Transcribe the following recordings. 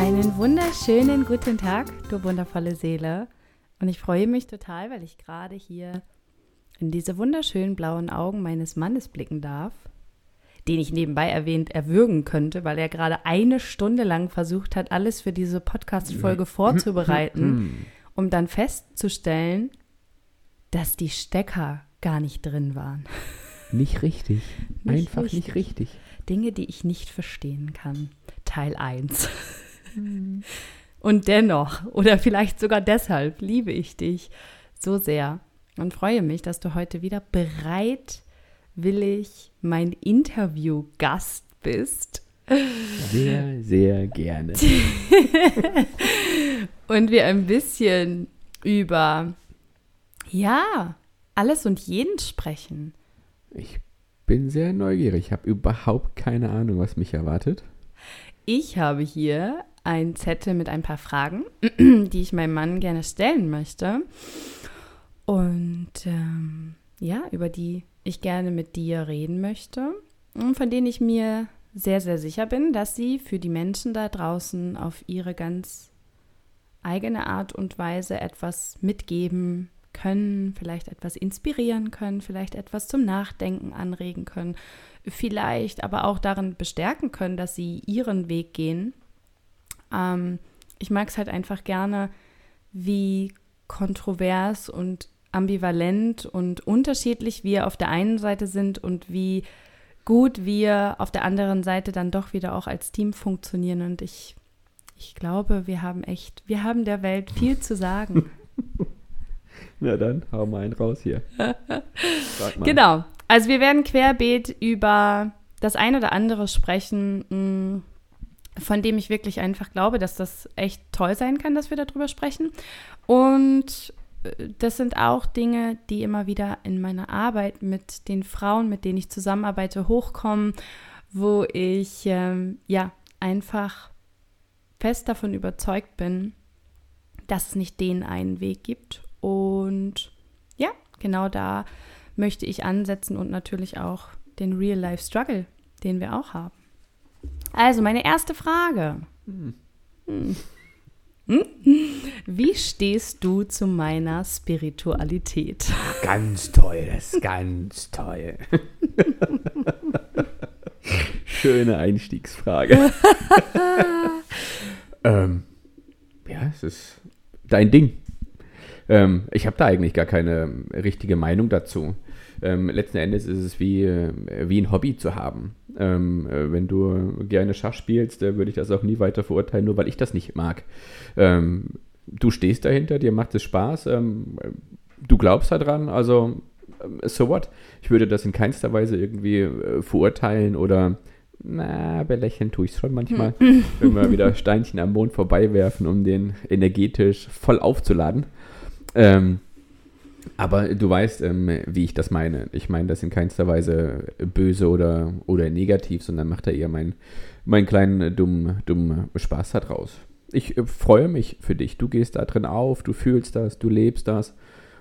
Einen wunderschönen guten Tag, du wundervolle Seele. Und ich freue mich total, weil ich gerade hier in diese wunderschönen blauen Augen meines Mannes blicken darf, den ich nebenbei erwähnt erwürgen könnte, weil er gerade eine Stunde lang versucht hat, alles für diese Podcast-Folge vorzubereiten, um dann festzustellen, dass die Stecker gar nicht drin waren. Nicht richtig. Nicht Einfach richtig. nicht richtig. Dinge, die ich nicht verstehen kann. Teil 1. Und dennoch, oder vielleicht sogar deshalb, liebe ich dich so sehr und freue mich, dass du heute wieder bereitwillig mein Interviewgast bist Sehr, sehr gerne. und wir ein bisschen über, ja, alles und jeden sprechen. Ich bin sehr neugierig. Habe überhaupt keine Ahnung, was mich erwartet. Ich habe hier ein Zettel mit ein paar Fragen, die ich meinem Mann gerne stellen möchte. Und ähm, ja, über die ich gerne mit dir reden möchte. Und von denen ich mir sehr, sehr sicher bin, dass sie für die Menschen da draußen auf ihre ganz eigene Art und Weise etwas mitgeben können, vielleicht etwas inspirieren können, vielleicht etwas zum Nachdenken anregen können, vielleicht aber auch darin bestärken können, dass sie ihren Weg gehen. Ähm, ich mag es halt einfach gerne, wie kontrovers und ambivalent und unterschiedlich wir auf der einen Seite sind und wie gut wir auf der anderen Seite dann doch wieder auch als Team funktionieren. Und ich, ich glaube, wir haben echt, wir haben der Welt viel zu sagen. Na dann, hau mal einen raus hier. Genau. Also wir werden querbeet über das ein oder andere sprechen, mh, von dem ich wirklich einfach glaube, dass das echt toll sein kann, dass wir darüber sprechen. Und äh, das sind auch Dinge, die immer wieder in meiner Arbeit mit den Frauen, mit denen ich zusammenarbeite, hochkommen, wo ich ähm, ja einfach fest davon überzeugt bin, dass es nicht den einen Weg gibt. Und ja, genau da möchte ich ansetzen und natürlich auch den Real-Life-Struggle, den wir auch haben. Also, meine erste Frage. Hm. Hm? Wie stehst du zu meiner Spiritualität? Ganz toll, das ist ganz toll. Schöne Einstiegsfrage. ähm, ja, es ist dein Ding. Ähm, ich habe da eigentlich gar keine richtige Meinung dazu. Ähm, letzten Endes ist es wie, äh, wie ein Hobby zu haben. Ähm, äh, wenn du gerne Schach spielst, äh, würde ich das auch nie weiter verurteilen, nur weil ich das nicht mag. Ähm, du stehst dahinter, dir macht es Spaß, ähm, du glaubst daran, also ähm, so what? Ich würde das in keinster Weise irgendwie äh, verurteilen oder na, belächeln tue ich es schon manchmal, wenn wir wieder Steinchen am Mond vorbeiwerfen, um den energetisch voll aufzuladen. Ähm, aber du weißt, ähm, wie ich das meine. Ich meine das in keinster Weise böse oder, oder negativ, sondern macht da eher meinen mein kleinen äh, dummen dumm Spaß da draus. Ich äh, freue mich für dich. Du gehst da drin auf, du fühlst das, du lebst das.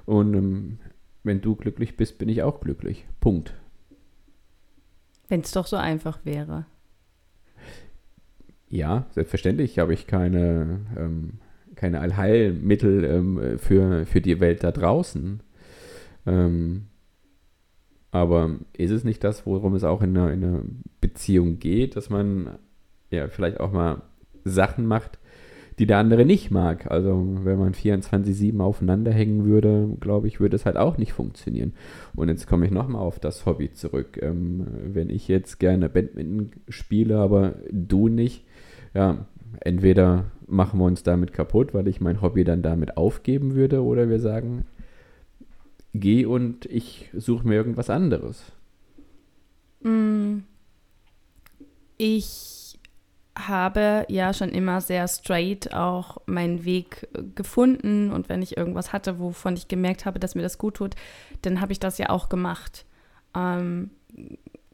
Und ähm, wenn du glücklich bist, bin ich auch glücklich. Punkt. Wenn es doch so einfach wäre. Ja, selbstverständlich habe ich keine, ähm, keine Allheilmittel ähm, für, für die Welt da draußen. Ähm, aber ist es nicht das, worum es auch in einer, in einer Beziehung geht, dass man ja vielleicht auch mal Sachen macht, die der andere nicht mag? Also wenn man 24-7 aufeinander hängen würde, glaube ich, würde es halt auch nicht funktionieren. Und jetzt komme ich nochmal auf das Hobby zurück. Ähm, wenn ich jetzt gerne Badminton spiele, aber du nicht, ja, entweder machen wir uns damit kaputt, weil ich mein Hobby dann damit aufgeben würde, oder wir sagen, geh und ich suche mir irgendwas anderes. Mm. Ich habe ja schon immer sehr straight auch meinen Weg gefunden und wenn ich irgendwas hatte, wovon ich gemerkt habe, dass mir das gut tut, dann habe ich das ja auch gemacht. Ähm,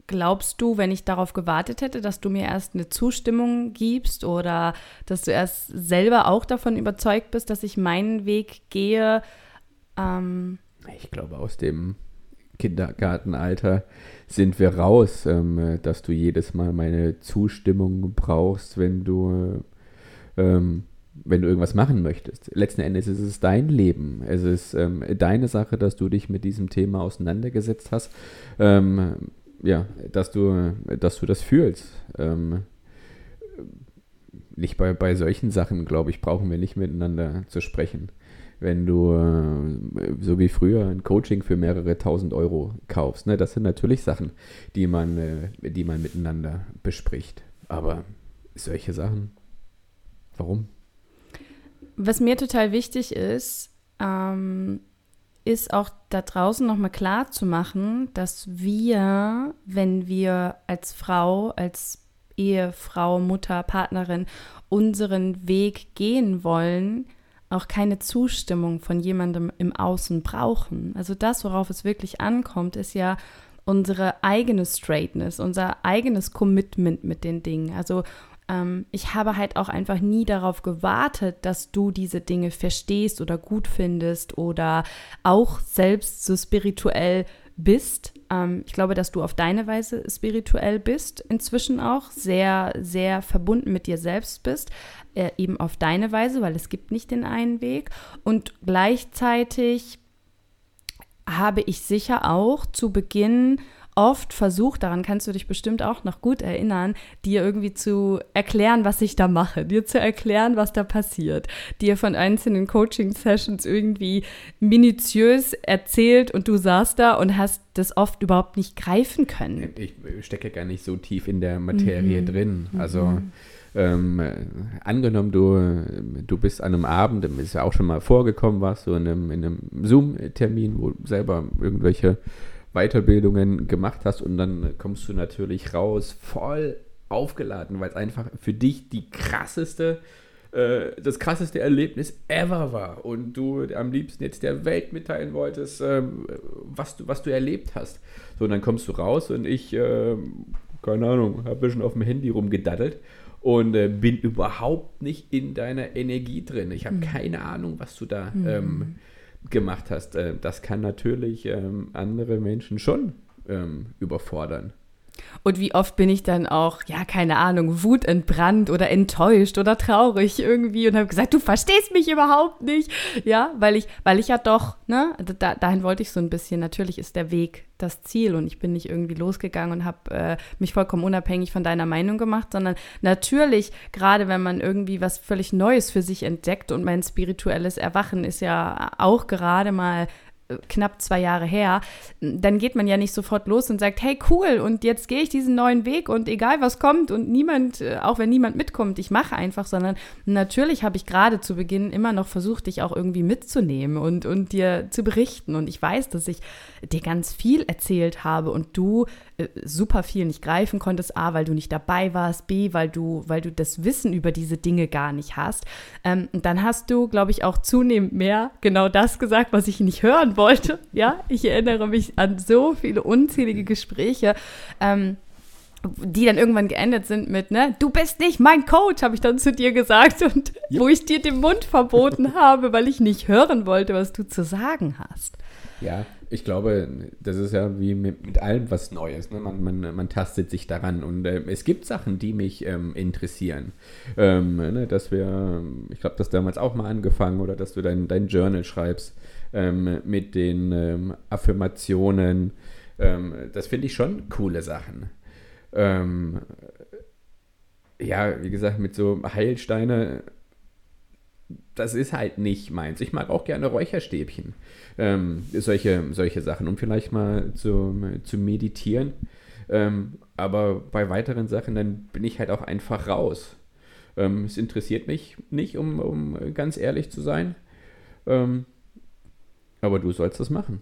glaubst du, wenn ich darauf gewartet hätte, dass du mir erst eine Zustimmung gibst oder dass du erst selber auch davon überzeugt bist, dass ich meinen Weg gehe? Ähm ich glaube, aus dem Kindergartenalter sind wir raus, ähm, dass du jedes Mal meine Zustimmung brauchst, wenn du, ähm, wenn du irgendwas machen möchtest. Letzten Endes ist es dein Leben. Es ist ähm, deine Sache, dass du dich mit diesem Thema auseinandergesetzt hast. Ja, dass du, dass du das fühlst. Ähm, nicht bei, bei solchen Sachen, glaube ich, brauchen wir nicht miteinander zu sprechen wenn du äh, so wie früher ein Coaching für mehrere tausend Euro kaufst. Ne? Das sind natürlich Sachen, die man, äh, die man miteinander bespricht. Aber solche Sachen, warum? Was mir total wichtig ist, ähm, ist auch da draußen nochmal klar zu machen, dass wir, wenn wir als Frau, als Ehefrau, Mutter, Partnerin unseren Weg gehen wollen, auch keine Zustimmung von jemandem im Außen brauchen. Also das, worauf es wirklich ankommt, ist ja unsere eigene Straightness, unser eigenes Commitment mit den Dingen. Also ähm, ich habe halt auch einfach nie darauf gewartet, dass du diese Dinge verstehst oder gut findest oder auch selbst so spirituell bist. Ähm, ich glaube, dass du auf deine Weise spirituell bist, inzwischen auch sehr, sehr verbunden mit dir selbst bist, äh, eben auf deine Weise, weil es gibt nicht den einen Weg. Und gleichzeitig habe ich sicher auch zu Beginn oft versucht, daran kannst du dich bestimmt auch noch gut erinnern, dir irgendwie zu erklären, was ich da mache, dir zu erklären, was da passiert, dir von einzelnen Coaching-Sessions irgendwie minutiös erzählt und du saßt da und hast das oft überhaupt nicht greifen können. Ich stecke gar nicht so tief in der Materie mhm. drin. Also mhm. Ähm, angenommen, du, du bist an einem Abend, ist ja auch schon mal vorgekommen, warst du in einem, in einem Zoom-Termin, wo selber irgendwelche Weiterbildungen gemacht hast und dann kommst du natürlich raus voll aufgeladen, weil es einfach für dich die krasseste, äh, das krasseste Erlebnis ever war und du am liebsten jetzt der Welt mitteilen wolltest, äh, was, du, was du erlebt hast. So, und dann kommst du raus und ich, äh, keine Ahnung, habe ein bisschen auf dem Handy rumgedaddelt und äh, bin überhaupt nicht in deiner Energie drin. Ich habe mhm. keine Ahnung, was du da mhm. ähm, gemacht hast. Äh, das kann natürlich ähm, andere Menschen schon ähm, überfordern. Und wie oft bin ich dann auch, ja, keine Ahnung, wutentbrannt oder enttäuscht oder traurig irgendwie und habe gesagt, du verstehst mich überhaupt nicht. Ja, weil ich, weil ich ja doch, ne, da, dahin wollte ich so ein bisschen, natürlich ist der Weg das Ziel und ich bin nicht irgendwie losgegangen und habe äh, mich vollkommen unabhängig von deiner Meinung gemacht, sondern natürlich, gerade wenn man irgendwie was völlig Neues für sich entdeckt und mein spirituelles Erwachen ist ja auch gerade mal knapp zwei Jahre her, dann geht man ja nicht sofort los und sagt, hey cool, und jetzt gehe ich diesen neuen Weg und egal was kommt und niemand, äh, auch wenn niemand mitkommt, ich mache einfach, sondern natürlich habe ich gerade zu Beginn immer noch versucht, dich auch irgendwie mitzunehmen und, und dir zu berichten. Und ich weiß, dass ich dir ganz viel erzählt habe und du äh, super viel nicht greifen konntest, A, weil du nicht dabei warst, B, weil du, weil du das Wissen über diese Dinge gar nicht hast. Ähm, und dann hast du, glaube ich, auch zunehmend mehr genau das gesagt, was ich nicht hören wollte. Ja, ich erinnere mich an so viele unzählige Gespräche. Ähm, die dann irgendwann geendet sind mit, ne, du bist nicht mein Coach, habe ich dann zu dir gesagt und ja. wo ich dir den Mund verboten habe, weil ich nicht hören wollte, was du zu sagen hast. Ja, ich glaube, das ist ja wie mit, mit allem was Neues. Ne? Man, man, man tastet sich daran und äh, es gibt Sachen, die mich ähm, interessieren. Ähm, ne? Dass wir, ich glaube, das damals auch mal angefangen oder dass du dein, dein Journal schreibst ähm, mit den ähm, Affirmationen. Ähm, das finde ich schon coole Sachen. Ähm, ja, wie gesagt, mit so Heilsteine das ist halt nicht meins. Ich mag auch gerne Räucherstäbchen. Ähm, solche, solche Sachen, um vielleicht mal zu, zu meditieren. Ähm, aber bei weiteren Sachen, dann bin ich halt auch einfach raus. Ähm, es interessiert mich nicht, um, um ganz ehrlich zu sein. Ähm, aber du sollst das machen.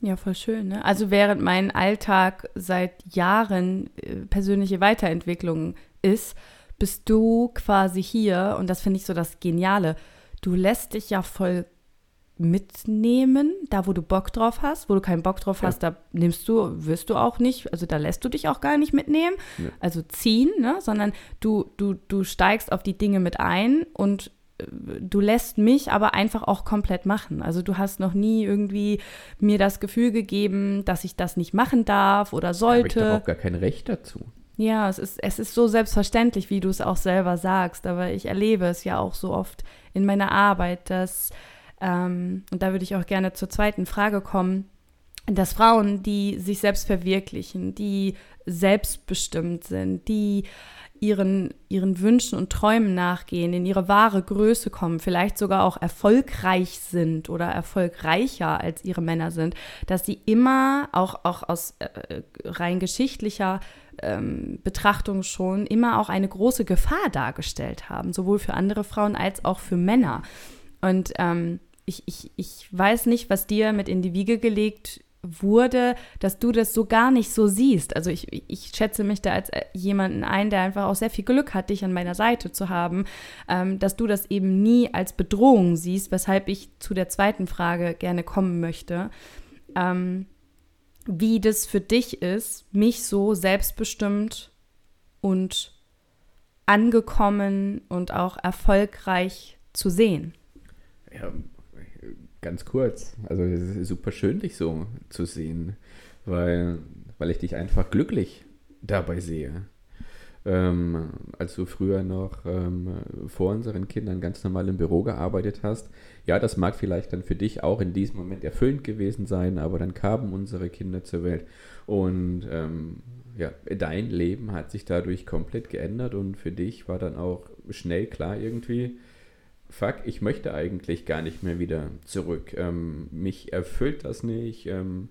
Ja, voll schön. Ne? Also während mein Alltag seit Jahren äh, persönliche Weiterentwicklung ist, bist du quasi hier, und das finde ich so das Geniale, du lässt dich ja voll mitnehmen, da wo du Bock drauf hast, wo du keinen Bock drauf Ja. hast, da nimmst du, wirst du auch nicht, also da lässt du dich auch gar nicht mitnehmen, Ja. also ziehen, ne, sondern du, du, du steigst auf die Dinge mit ein und du lässt mich aber einfach auch komplett machen. Also du hast noch nie irgendwie mir das Gefühl gegeben, dass ich das nicht machen darf oder Habe ich sollte. doch auch gar kein Recht dazu. Ja, es ist, es ist so selbstverständlich, wie du es auch selber sagst, aber ich erlebe es ja auch so oft in meiner Arbeit, dass, ähm, und da würde ich auch gerne zur zweiten Frage kommen, dass Frauen, die sich selbst verwirklichen, die selbstbestimmt sind, die ihren, ihren Wünschen und Träumen nachgehen, in ihre wahre Größe kommen, vielleicht sogar auch erfolgreich sind oder erfolgreicher als ihre Männer sind, dass sie immer, auch, auch aus äh, rein geschichtlicher ähm, Betrachtung schon, immer auch eine große Gefahr dargestellt haben, sowohl für andere Frauen als auch für Männer. Und ähm, ich, ich, ich weiß nicht, was dir mit in die Wiege gelegt wurde, dass du das so gar nicht so siehst. Also ich, ich schätze mich da als äh, jemanden ein, der einfach auch sehr viel Glück hat, dich an meiner Seite zu haben, ähm, dass du das eben nie als Bedrohung siehst, weshalb ich zu der zweiten Frage gerne kommen möchte. Ähm, wie das für dich ist, mich so selbstbestimmt und angekommen und auch erfolgreich zu sehen. Ja, ganz kurz. Also es ist super schön, dich so zu sehen, weil, weil ich dich einfach glücklich dabei sehe. Ähm, als du früher noch ähm, vor unseren Kindern ganz normal im Büro gearbeitet hast, ja, das mag vielleicht dann für dich auch in diesem Moment erfüllend gewesen sein, aber dann kamen unsere Kinder zur Welt und ähm, ja, dein Leben hat sich dadurch komplett geändert und für dich war dann auch schnell klar irgendwie, fuck, ich möchte eigentlich gar nicht mehr wieder zurück. Ähm, mich erfüllt das nicht. Ähm,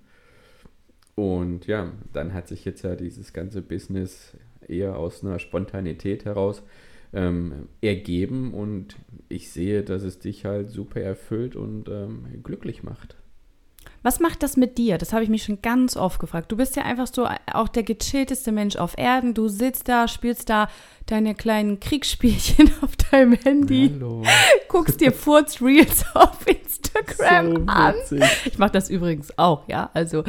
und ja, dann hat sich jetzt ja dieses ganze Business eher aus einer Spontanität heraus ähm, ergeben und ich sehe, dass es dich halt super erfüllt und ähm, glücklich macht. Was macht das mit dir? Das habe ich mich schon ganz oft gefragt. Du bist ja einfach so auch der gechillteste Mensch auf Erden. Du sitzt da, spielst da deine kleinen Kriegsspielchen auf deinem Handy, Hallo. guckst dir Furz-Reels auf Instagram So an. Ich mache das übrigens auch, ja. Also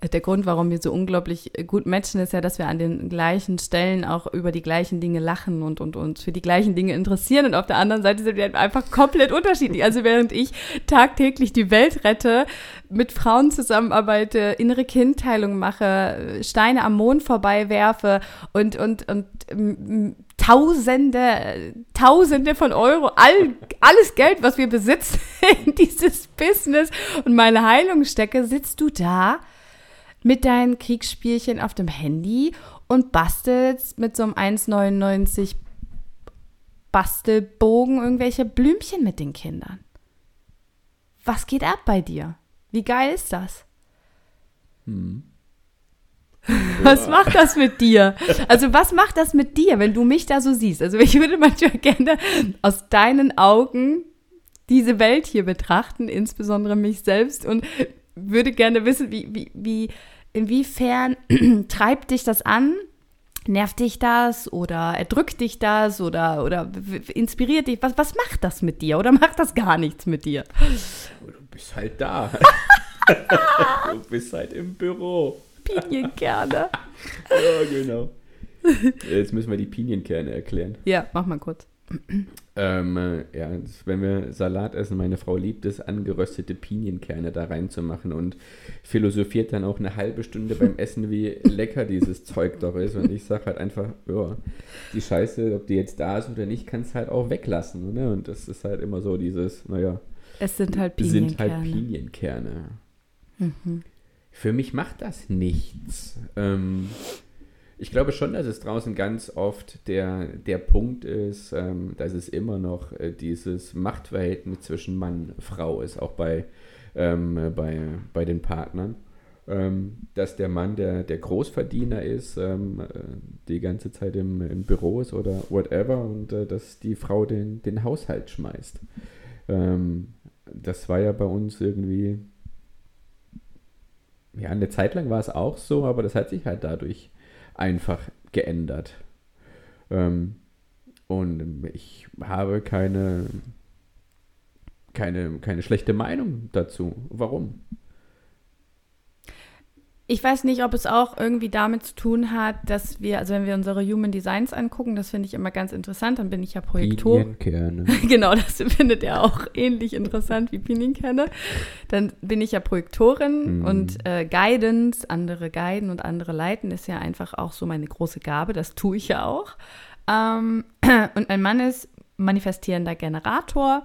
äh, der Grund, warum wir so unglaublich äh, gut matchen, ist ja, dass wir an den gleichen Stellen auch über die gleichen Dinge lachen und, und uns für die gleichen Dinge interessieren. Und auf der anderen Seite sind wir einfach komplett unterschiedlich. Also während ich tagtäglich die Welt rette, mit Frauen zusammenarbeite, innere Kindteilung mache, Steine am Mond vorbei werfe und, und, und Tausende, Tausende von Euro, all, alles Geld, was wir besitzen, in dieses Business und meine Heilung stecke, sitzt du da mit deinen Kriegsspielchen auf dem Handy und bastelst mit so einem 1,99 Bastelbogen irgendwelche Blümchen mit den Kindern. Was geht ab bei dir? Wie geil ist das? Hm. Was macht das mit dir? Also was macht das mit dir, wenn du mich da so siehst? Also ich würde manchmal gerne aus deinen Augen diese Welt hier betrachten, insbesondere mich selbst und würde gerne wissen, wie, wie, wie, inwiefern treibt dich das an? Nervt dich das oder erdrückt dich das oder, oder inspiriert dich? Was, was macht das mit dir oder macht das gar nichts mit dir? Du bist halt da. du bist halt im Büro. Pinienkerne. Ja, genau. Jetzt müssen wir die Pinienkerne erklären. Ja, mach mal kurz. Ähm, äh, ja, wenn wir Salat essen, meine Frau liebt es, angeröstete Pinienkerne da reinzumachen und philosophiert dann auch eine halbe Stunde beim Essen, wie lecker dieses Zeug doch ist. Und ich sage halt einfach, ja, die Scheiße, ob die jetzt da ist oder nicht, kannst halt auch weglassen. Ne? Und das ist halt immer so dieses, naja, Es sind halt sind Pinienkerne. halt Pinienkerne. Mhm. Für mich macht das nichts. Ähm, ich glaube schon, dass es draußen ganz oft der, der Punkt ist, ähm, dass es immer noch äh, dieses Machtverhältnis zwischen Mann und Frau ist, auch bei, ähm, bei, bei den Partnern. Ähm, dass der Mann der, der Großverdiener ist, ähm, äh, die ganze Zeit im, im Büro ist oder whatever und äh, dass die Frau den, den Haushalt schmeißt. Ähm, das war ja bei uns irgendwie ja, eine Zeit lang war es auch so, aber das hat sich halt dadurch einfach geändert. Ähm, Und ich habe keine, keine, keine schlechte Meinung dazu. Warum? Ich weiß nicht, ob es auch irgendwie damit zu tun hat, dass wir, also wenn wir unsere Human Designs angucken, das finde ich immer ganz interessant, dann bin ich ja Projektor. Pinienkerne. genau, das findet er auch ähnlich interessant wie Pinienkerne. Dann bin ich ja Projektorin Mhm. und äh, Guidance, andere guiden und andere leiten, ist ja einfach auch so meine große Gabe, das tue ich ja auch. Ähm, und mein Mann ist manifestierender Generator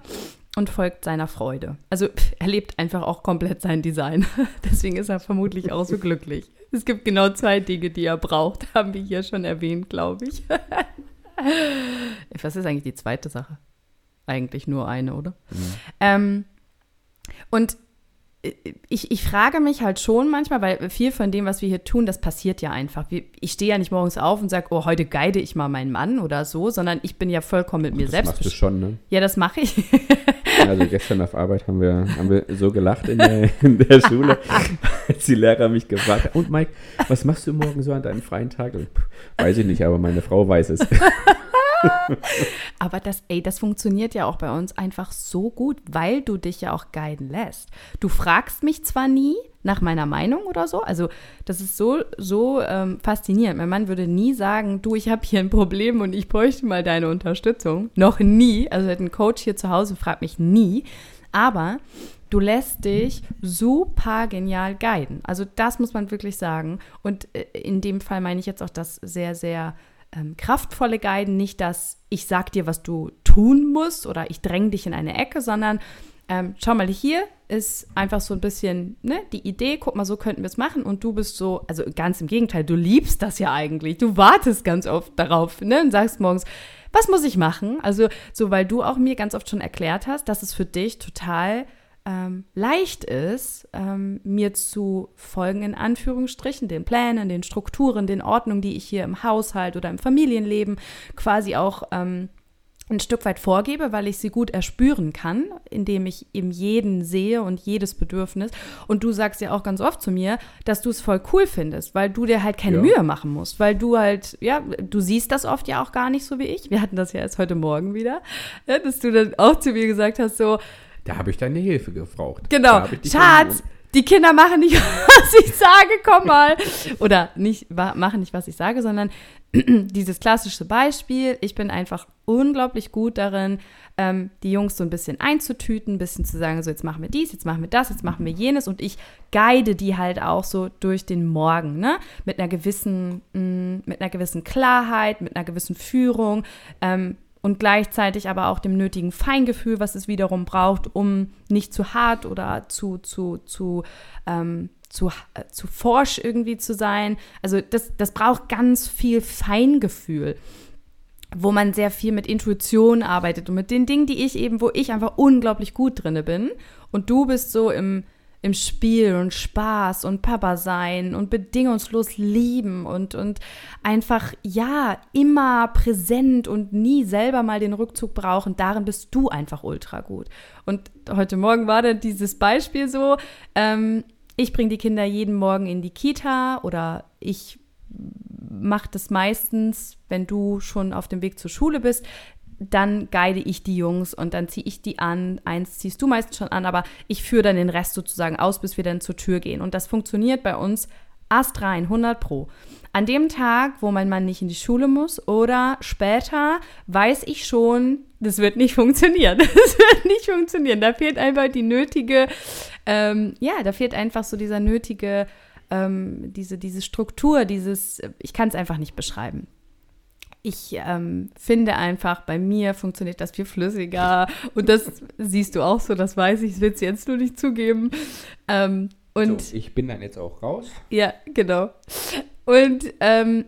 und folgt seiner Freude. Also pff, er lebt einfach auch komplett sein Design. Deswegen ist er vermutlich auch so glücklich. Es gibt genau zwei Dinge, die er braucht, haben wir hier schon erwähnt, glaube ich. Was ist eigentlich die zweite Sache? Eigentlich nur eine, oder? Ähm, und ich, ich frage mich halt schon manchmal, weil viel von dem, was wir hier tun, das passiert ja einfach. Ich stehe ja nicht morgens auf und sage, oh, heute guide ich mal meinen Mann oder so, sondern ich bin ja vollkommen mit mir Das selbst. machst du schon, ne? Ja, das mache ich. Also gestern auf Arbeit haben wir, haben wir so gelacht in der, in der Schule, als die Lehrer mich gefragt haben. Und Mike, was machst du morgen so an deinem freien Tag? Weiß ich nicht, aber meine Frau weiß es. Aber das, ey, das funktioniert ja auch bei uns einfach so gut, weil du dich ja auch guiden lässt. Du fragst mich zwar nie nach meiner Meinung oder so, also das ist so, so ähm, faszinierend. Mein Mann würde nie sagen, du, ich habe hier ein Problem und ich bräuchte mal deine Unterstützung. Noch nie. Also einen Coach hier zu Hause, fragt mich nie. Aber du lässt dich super genial guiden. Also das muss man wirklich sagen. Und äh, in dem Fall meine ich jetzt auch das sehr, sehr ähm, kraftvolle Guiden. Nicht, dass ich sag dir, was du tun musst oder ich dränge dich in eine Ecke, sondern ähm, schau mal, hier ist einfach so ein bisschen ne, die Idee, guck mal, so könnten wir es machen und du bist so, also ganz im Gegenteil, du liebst das ja eigentlich. Du wartest ganz oft darauf ne, und sagst morgens, was muss ich machen? Also so, weil du auch mir ganz oft schon erklärt hast, dass es für dich total ähm, leicht ist, ähm, mir zu folgen, in Anführungsstrichen, den Plänen, den Strukturen, den Ordnungen, die ich hier im Haushalt oder im Familienleben quasi auch ähm, ein Stück weit vorgebe, weil ich sie gut erspüren kann, indem ich eben jeden sehe und jedes Bedürfnis. Und du sagst ja auch ganz oft zu mir, dass du es voll cool findest, weil du dir halt keine Ja. Mühe machen musst, weil du halt, ja, du siehst das oft ja auch gar nicht so wie ich. Wir hatten das ja erst heute Morgen wieder, ja, dass du dann auch zu mir gesagt hast, so, Da habe ich deine Hilfe gebraucht. Genau. Schatz, die Kinder machen nicht, was ich sage, komm mal. Oder nicht, machen nicht, was ich sage, sondern dieses klassische Beispiel. Ich bin einfach unglaublich gut darin, ähm, die Jungs so ein bisschen einzutüten, ein bisschen zu sagen, so jetzt machen wir dies, jetzt machen wir das, jetzt machen wir jenes. Und ich guide die halt auch so durch den Morgen, ne? Mit einer gewissen, mh, mit einer gewissen Klarheit, mit einer gewissen Führung. Ähm, und gleichzeitig aber auch dem nötigen Feingefühl, was es wiederum braucht, um nicht zu hart oder zu, zu, zu, ähm, zu, äh, zu forsch irgendwie zu sein. Also das, das braucht ganz viel Feingefühl, wo man sehr viel mit Intuition arbeitet und mit den Dingen, die ich eben, wo ich einfach unglaublich gut drinne bin. Und du bist so im, im Spiel und Spaß und Papa sein und bedingungslos lieben und, und einfach, ja, immer präsent und nie selber mal den Rückzug brauchen. Darin bist du einfach ultra gut. Und heute Morgen war dann dieses Beispiel so, ähm, ich bringe die Kinder jeden Morgen in die Kita oder ich mache das meistens, wenn du schon auf dem Weg zur Schule bist, dann guide ich die Jungs und dann ziehe ich die an. Eins ziehst du meistens schon an, aber ich führe dann den Rest sozusagen aus, bis wir dann zur Tür gehen. Und das funktioniert bei uns astrein, 100 pro. An dem Tag, wo mein Mann nicht in die Schule muss oder später, weiß ich schon, das wird nicht funktionieren. Das wird nicht funktionieren. Da fehlt einfach die nötige, ähm, ja, da fehlt einfach so dieser nötige, ähm, diese, diese Struktur, dieses, ich kann es einfach nicht beschreiben. Ich ähm, finde einfach, bei mir funktioniert das viel flüssiger. Und das siehst du auch so, das weiß ich, das willst du jetzt nur nicht zugeben. Ähm, und so, ich bin dann jetzt auch raus. ja, genau. Und ähm,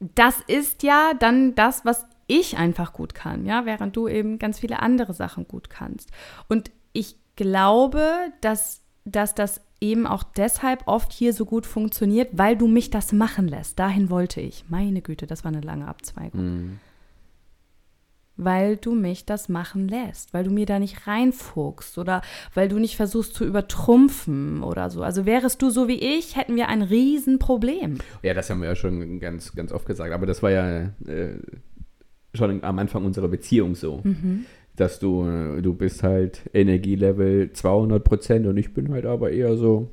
das ist ja dann das, was ich einfach gut kann, ja, während du eben ganz viele andere Sachen gut kannst. Und ich glaube, dass, dass das eben auch deshalb oft hier so gut funktioniert, weil du mich das machen lässt. Dahin wollte ich. Meine Güte, das war eine lange Abzweigung. Mhm. Weil du mich das machen lässt, weil du mir da nicht reinfuchst oder weil du nicht versuchst zu übertrumpfen oder so. Also wärest du so wie ich, hätten wir ein Riesenproblem. Ja, das haben wir ja schon ganz, ganz oft gesagt. Aber das war ja äh, schon am Anfang unserer Beziehung so. Mhm. Dass du, äh, du bist halt Energielevel 200 Prozent und ich bin halt aber eher so.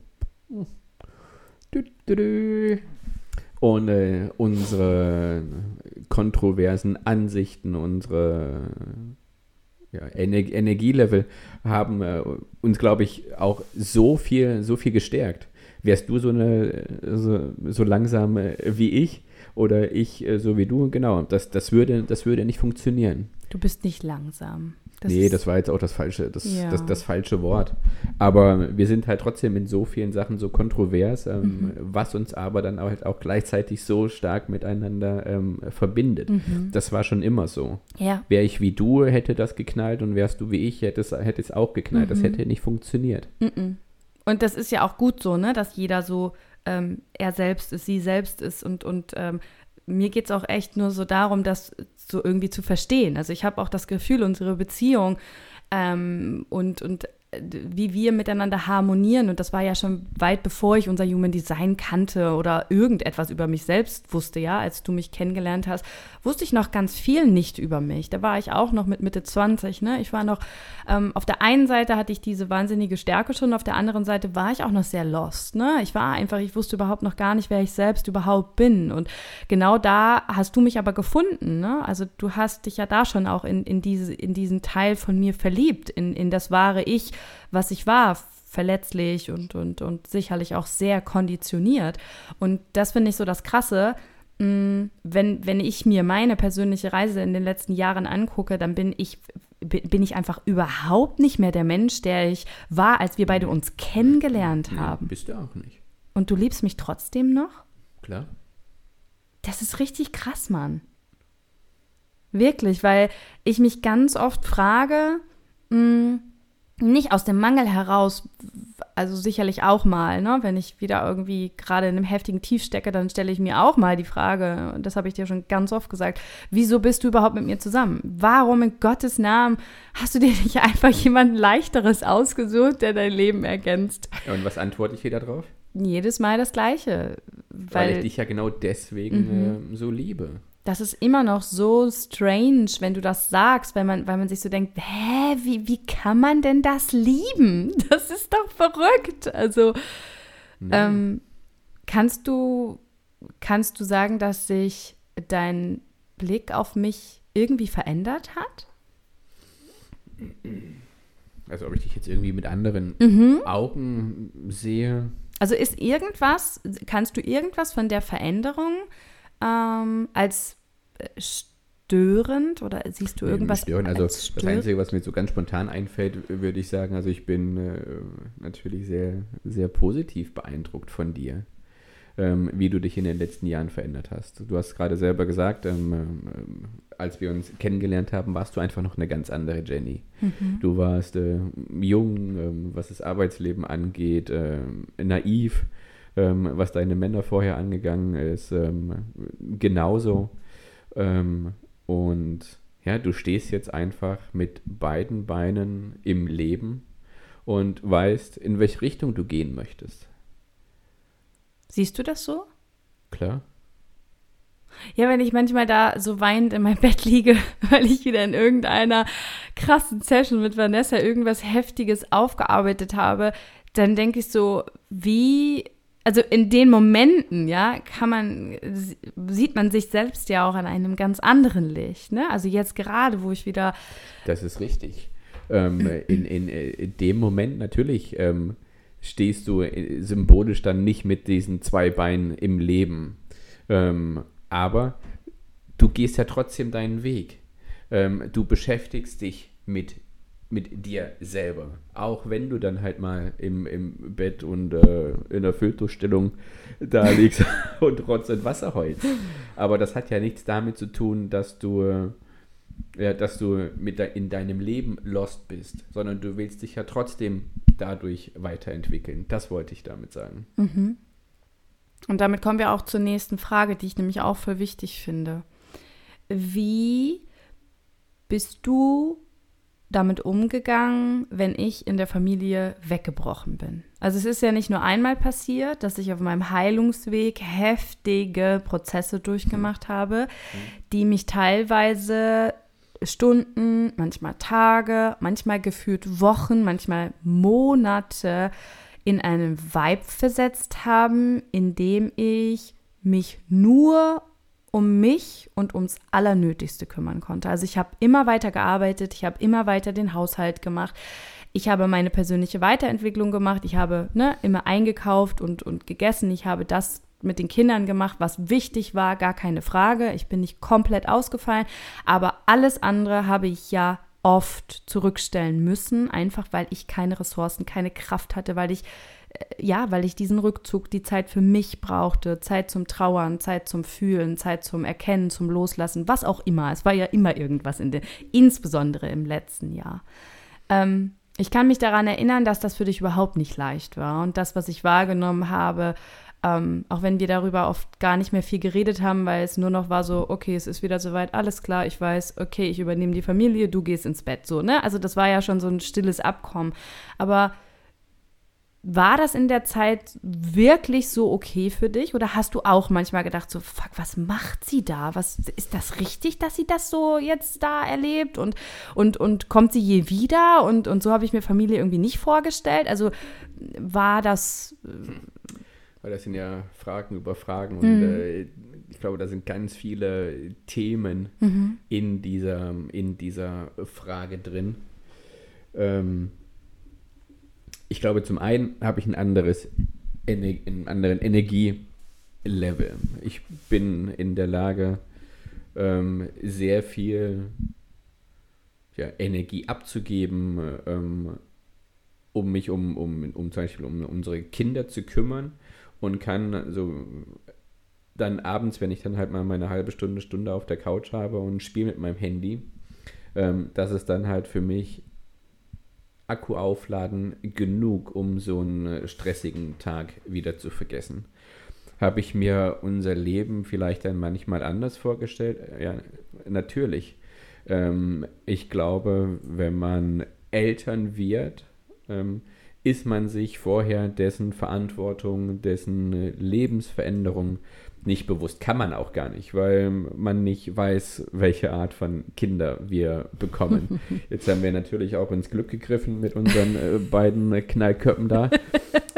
Und äh, unsere kontroversen Ansichten, unsere ja, Ener Energielevel haben äh, uns, glaube ich, auch so viel, so viel gestärkt. Wärst du so eine so, so langsam äh, wie ich oder ich äh, so wie du, genau, das, das, würde, das würde nicht funktionieren. Du bist nicht langsam. Das nee, das war jetzt auch das falsche, das, Ja. das, das falsche Wort. Aber wir sind halt trotzdem in so vielen Sachen so kontrovers, ähm, Mhm. was uns aber dann halt auch gleichzeitig so stark miteinander ähm, verbindet. Mhm. Das war schon immer so. Ja. Wäre ich wie du, hätte das geknallt und wärst du wie ich, hätte es, hätte es auch geknallt. Das Mhm. hätte nicht funktioniert. Mhm. Und das ist ja auch gut so, ne, dass jeder so ähm, er selbst ist, sie selbst ist und, und ähm, mir geht es auch echt nur so darum, das so irgendwie zu verstehen. Also ich habe auch das Gefühl, unsere Beziehung ähm, und, und wie wir miteinander harmonieren, und das war ja schon weit bevor ich unser Human Design kannte oder irgendetwas über mich selbst wusste, ja, als du mich kennengelernt hast, wusste ich noch ganz viel nicht über mich. Da war ich auch noch mit Mitte 20, ne? Ich war noch, ähm, auf der einen Seite hatte ich diese wahnsinnige Stärke schon, auf der anderen Seite war ich auch noch sehr lost, ne? Ich war einfach, ich wusste überhaupt noch gar nicht, wer ich selbst überhaupt bin. Und genau da hast du mich aber gefunden, ne? Also du hast dich ja da schon auch in, in, diese, in diesen Teil von mir verliebt, in, in das wahre Ich, was ich war, verletzlich und, und, und sicherlich auch sehr konditioniert. Und das finde ich so das Krasse. mh, Wenn, wenn ich mir meine persönliche Reise in den letzten Jahren angucke, dann bin ich, bin ich einfach überhaupt nicht mehr der Mensch, der ich war, als wir beide uns kennengelernt Nee, haben. bist du auch nicht. Und du liebst mich trotzdem noch? Klar. Das ist richtig krass, Mann. Wirklich, weil ich mich ganz oft frage, mh, nicht aus dem Mangel heraus, also sicherlich auch mal, ne? wenn ich wieder irgendwie gerade in einem heftigen Tief stecke, dann stelle ich mir auch mal die Frage, und das habe ich dir schon ganz oft gesagt, wieso bist du überhaupt mit mir zusammen? Warum in Gottes Namen hast du dir nicht einfach jemanden leichteres ausgesucht, der dein Leben ergänzt? Und was antworte ich hier darauf? Jedes Mal das Gleiche, Weil, weil ich dich ja genau deswegen ähm, so liebe. Das ist immer noch so strange, wenn du das sagst, weil man, weil man sich so denkt, hä, wie, wie kann man denn das lieben? Das ist doch verrückt. Also, ähm, kannst du, kannst du sagen, dass sich dein Blick auf mich irgendwie verändert hat? Also ob ich dich jetzt irgendwie mit anderen Mhm. Augen sehe. Also ist irgendwas, kannst du irgendwas von der Veränderung ähm, als äh, störend oder siehst du irgendwas stören. Also als das störend? Einzige, was mir so ganz spontan einfällt, würde ich sagen, also ich bin äh, natürlich sehr, sehr positiv beeindruckt von dir, ähm, wie du dich in den letzten Jahren verändert hast. Du hast gerade selber gesagt, ähm, ähm, als wir uns kennengelernt haben, warst du einfach noch eine ganz andere Jenny. Mhm. Du warst äh, jung, ähm, was das Arbeitsleben angeht, ähm, naiv, ähm, was deine Männer vorher angegangen ist, ähm, genauso. Ähm, und ja, du stehst jetzt einfach mit beiden Beinen im Leben und weißt, in welche Richtung du gehen möchtest. Siehst du das so? Klar. Ja, wenn ich manchmal da so weinend in meinem Bett liege, weil ich wieder in irgendeiner krassen Session mit Vanessa irgendwas Heftiges aufgearbeitet habe, dann denke ich so, wie, also in den Momenten, ja, kann man, sieht man sich selbst ja auch an einem ganz anderen Licht, ne? Also jetzt gerade, wo ich wieder, Das ist richtig. Ähm, in, in, in dem Moment natürlich ähm, stehst du äh, symbolisch dann nicht mit diesen zwei Beinen im Leben. Ähm, aber du gehst ja trotzdem deinen Weg. Ähm, du beschäftigst dich mit, mit dir selber. Auch wenn du dann halt mal im, im Bett und äh, in der Fötusstellung da liegst und Rotz und Wasser heulst. Aber das hat ja nichts damit zu tun, dass du, äh, ja, dass du mit de in deinem Leben lost bist, sondern du willst dich ja trotzdem dadurch weiterentwickeln. Das wollte ich damit sagen. und damit kommen wir auch zur nächsten Frage, die ich nämlich auch voll wichtig finde. Wie bist du damit umgegangen, wenn ich in der Familie weggebrochen bin. Also es ist ja nicht nur einmal passiert, dass ich auf meinem Heilungsweg heftige Prozesse durchgemacht habe, die mich teilweise Stunden, manchmal Tage, manchmal gefühlt Wochen, manchmal Monate in einen Vibe versetzt haben, in dem ich mich nur um mich und ums Allernötigste kümmern konnte. Also ich habe immer weiter gearbeitet, ich habe immer weiter den Haushalt gemacht, ich habe meine persönliche Weiterentwicklung gemacht, ich habe ne, immer eingekauft und, und gegessen, ich habe das mit den Kindern gemacht, was wichtig war, gar keine Frage. Ich bin nicht komplett ausgefallen, aber alles andere habe ich ja oft zurückstellen müssen, einfach weil ich keine Ressourcen, keine Kraft hatte, weil ich ja, weil ich diesen Rückzug, die Zeit für mich brauchte, Zeit zum Trauern, Zeit zum Fühlen, Zeit zum Erkennen, zum Loslassen, was auch immer. Es war ja immer irgendwas in der, insbesondere im letzten Jahr. Ähm, ich kann mich daran erinnern, dass das für dich überhaupt nicht leicht war. Und das, was ich wahrgenommen habe, ähm, auch wenn wir darüber oft gar nicht mehr viel geredet haben, weil es nur noch war so, okay, es ist wieder soweit, alles klar, ich weiß, okay, ich übernehme die Familie, du gehst ins Bett, so, ne? Also das war ja schon so ein stilles Abkommen. Aber war das in der Zeit wirklich so okay für dich? Oder hast du auch manchmal gedacht, so, fuck, was macht sie da? Was, ist das richtig, dass sie das so jetzt da erlebt? Und, und, und kommt sie je wieder? Und, und so habe ich mir Familie irgendwie nicht vorgestellt. Also war das. Weil das sind ja Fragen über Fragen. Und mhm. äh, ich glaube, da sind ganz viele Themen mhm. in, dieser, in dieser Frage drin. Ähm, ich glaube, zum einen habe ich ein anderes, einen anderen Energielevel. Ich bin in der Lage, ähm, sehr viel ja, Energie abzugeben, ähm, um mich um, um, um zum Beispiel um unsere Kinder zu kümmern und kann so dann abends, wenn ich dann halt mal meine halbe Stunde, Stunde auf der Couch habe und spiele mit meinem Handy, ähm, dass es dann halt für mich Akku aufladen genug, um so einen stressigen Tag wieder zu vergessen. Habe ich mir unser Leben vielleicht dann manchmal anders vorgestellt? Ja, natürlich. Ähm, ich glaube, wenn man Eltern wird, ähm, ist man sich vorher dessen Verantwortung, dessen Lebensveränderung nicht bewusst. Kann man auch gar nicht, weil man nicht weiß, welche Art von Kinder wir bekommen. Jetzt haben wir natürlich auch ins Glück gegriffen mit unseren äh, beiden Knallköppen da.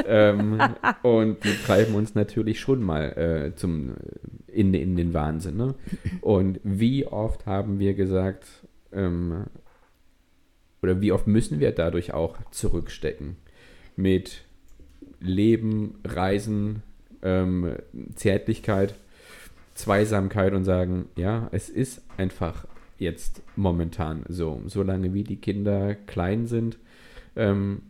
ähm, und die treiben uns natürlich schon mal äh, zum, in, in den Wahnsinn. Ne? Und wie oft haben wir gesagt, ähm, oder wie oft müssen wir dadurch auch zurückstecken mit Leben, Reisen, ähm, Zärtlichkeit, Zweisamkeit und sagen, ja, es ist einfach jetzt momentan so. Solange wie die Kinder klein sind, ähm,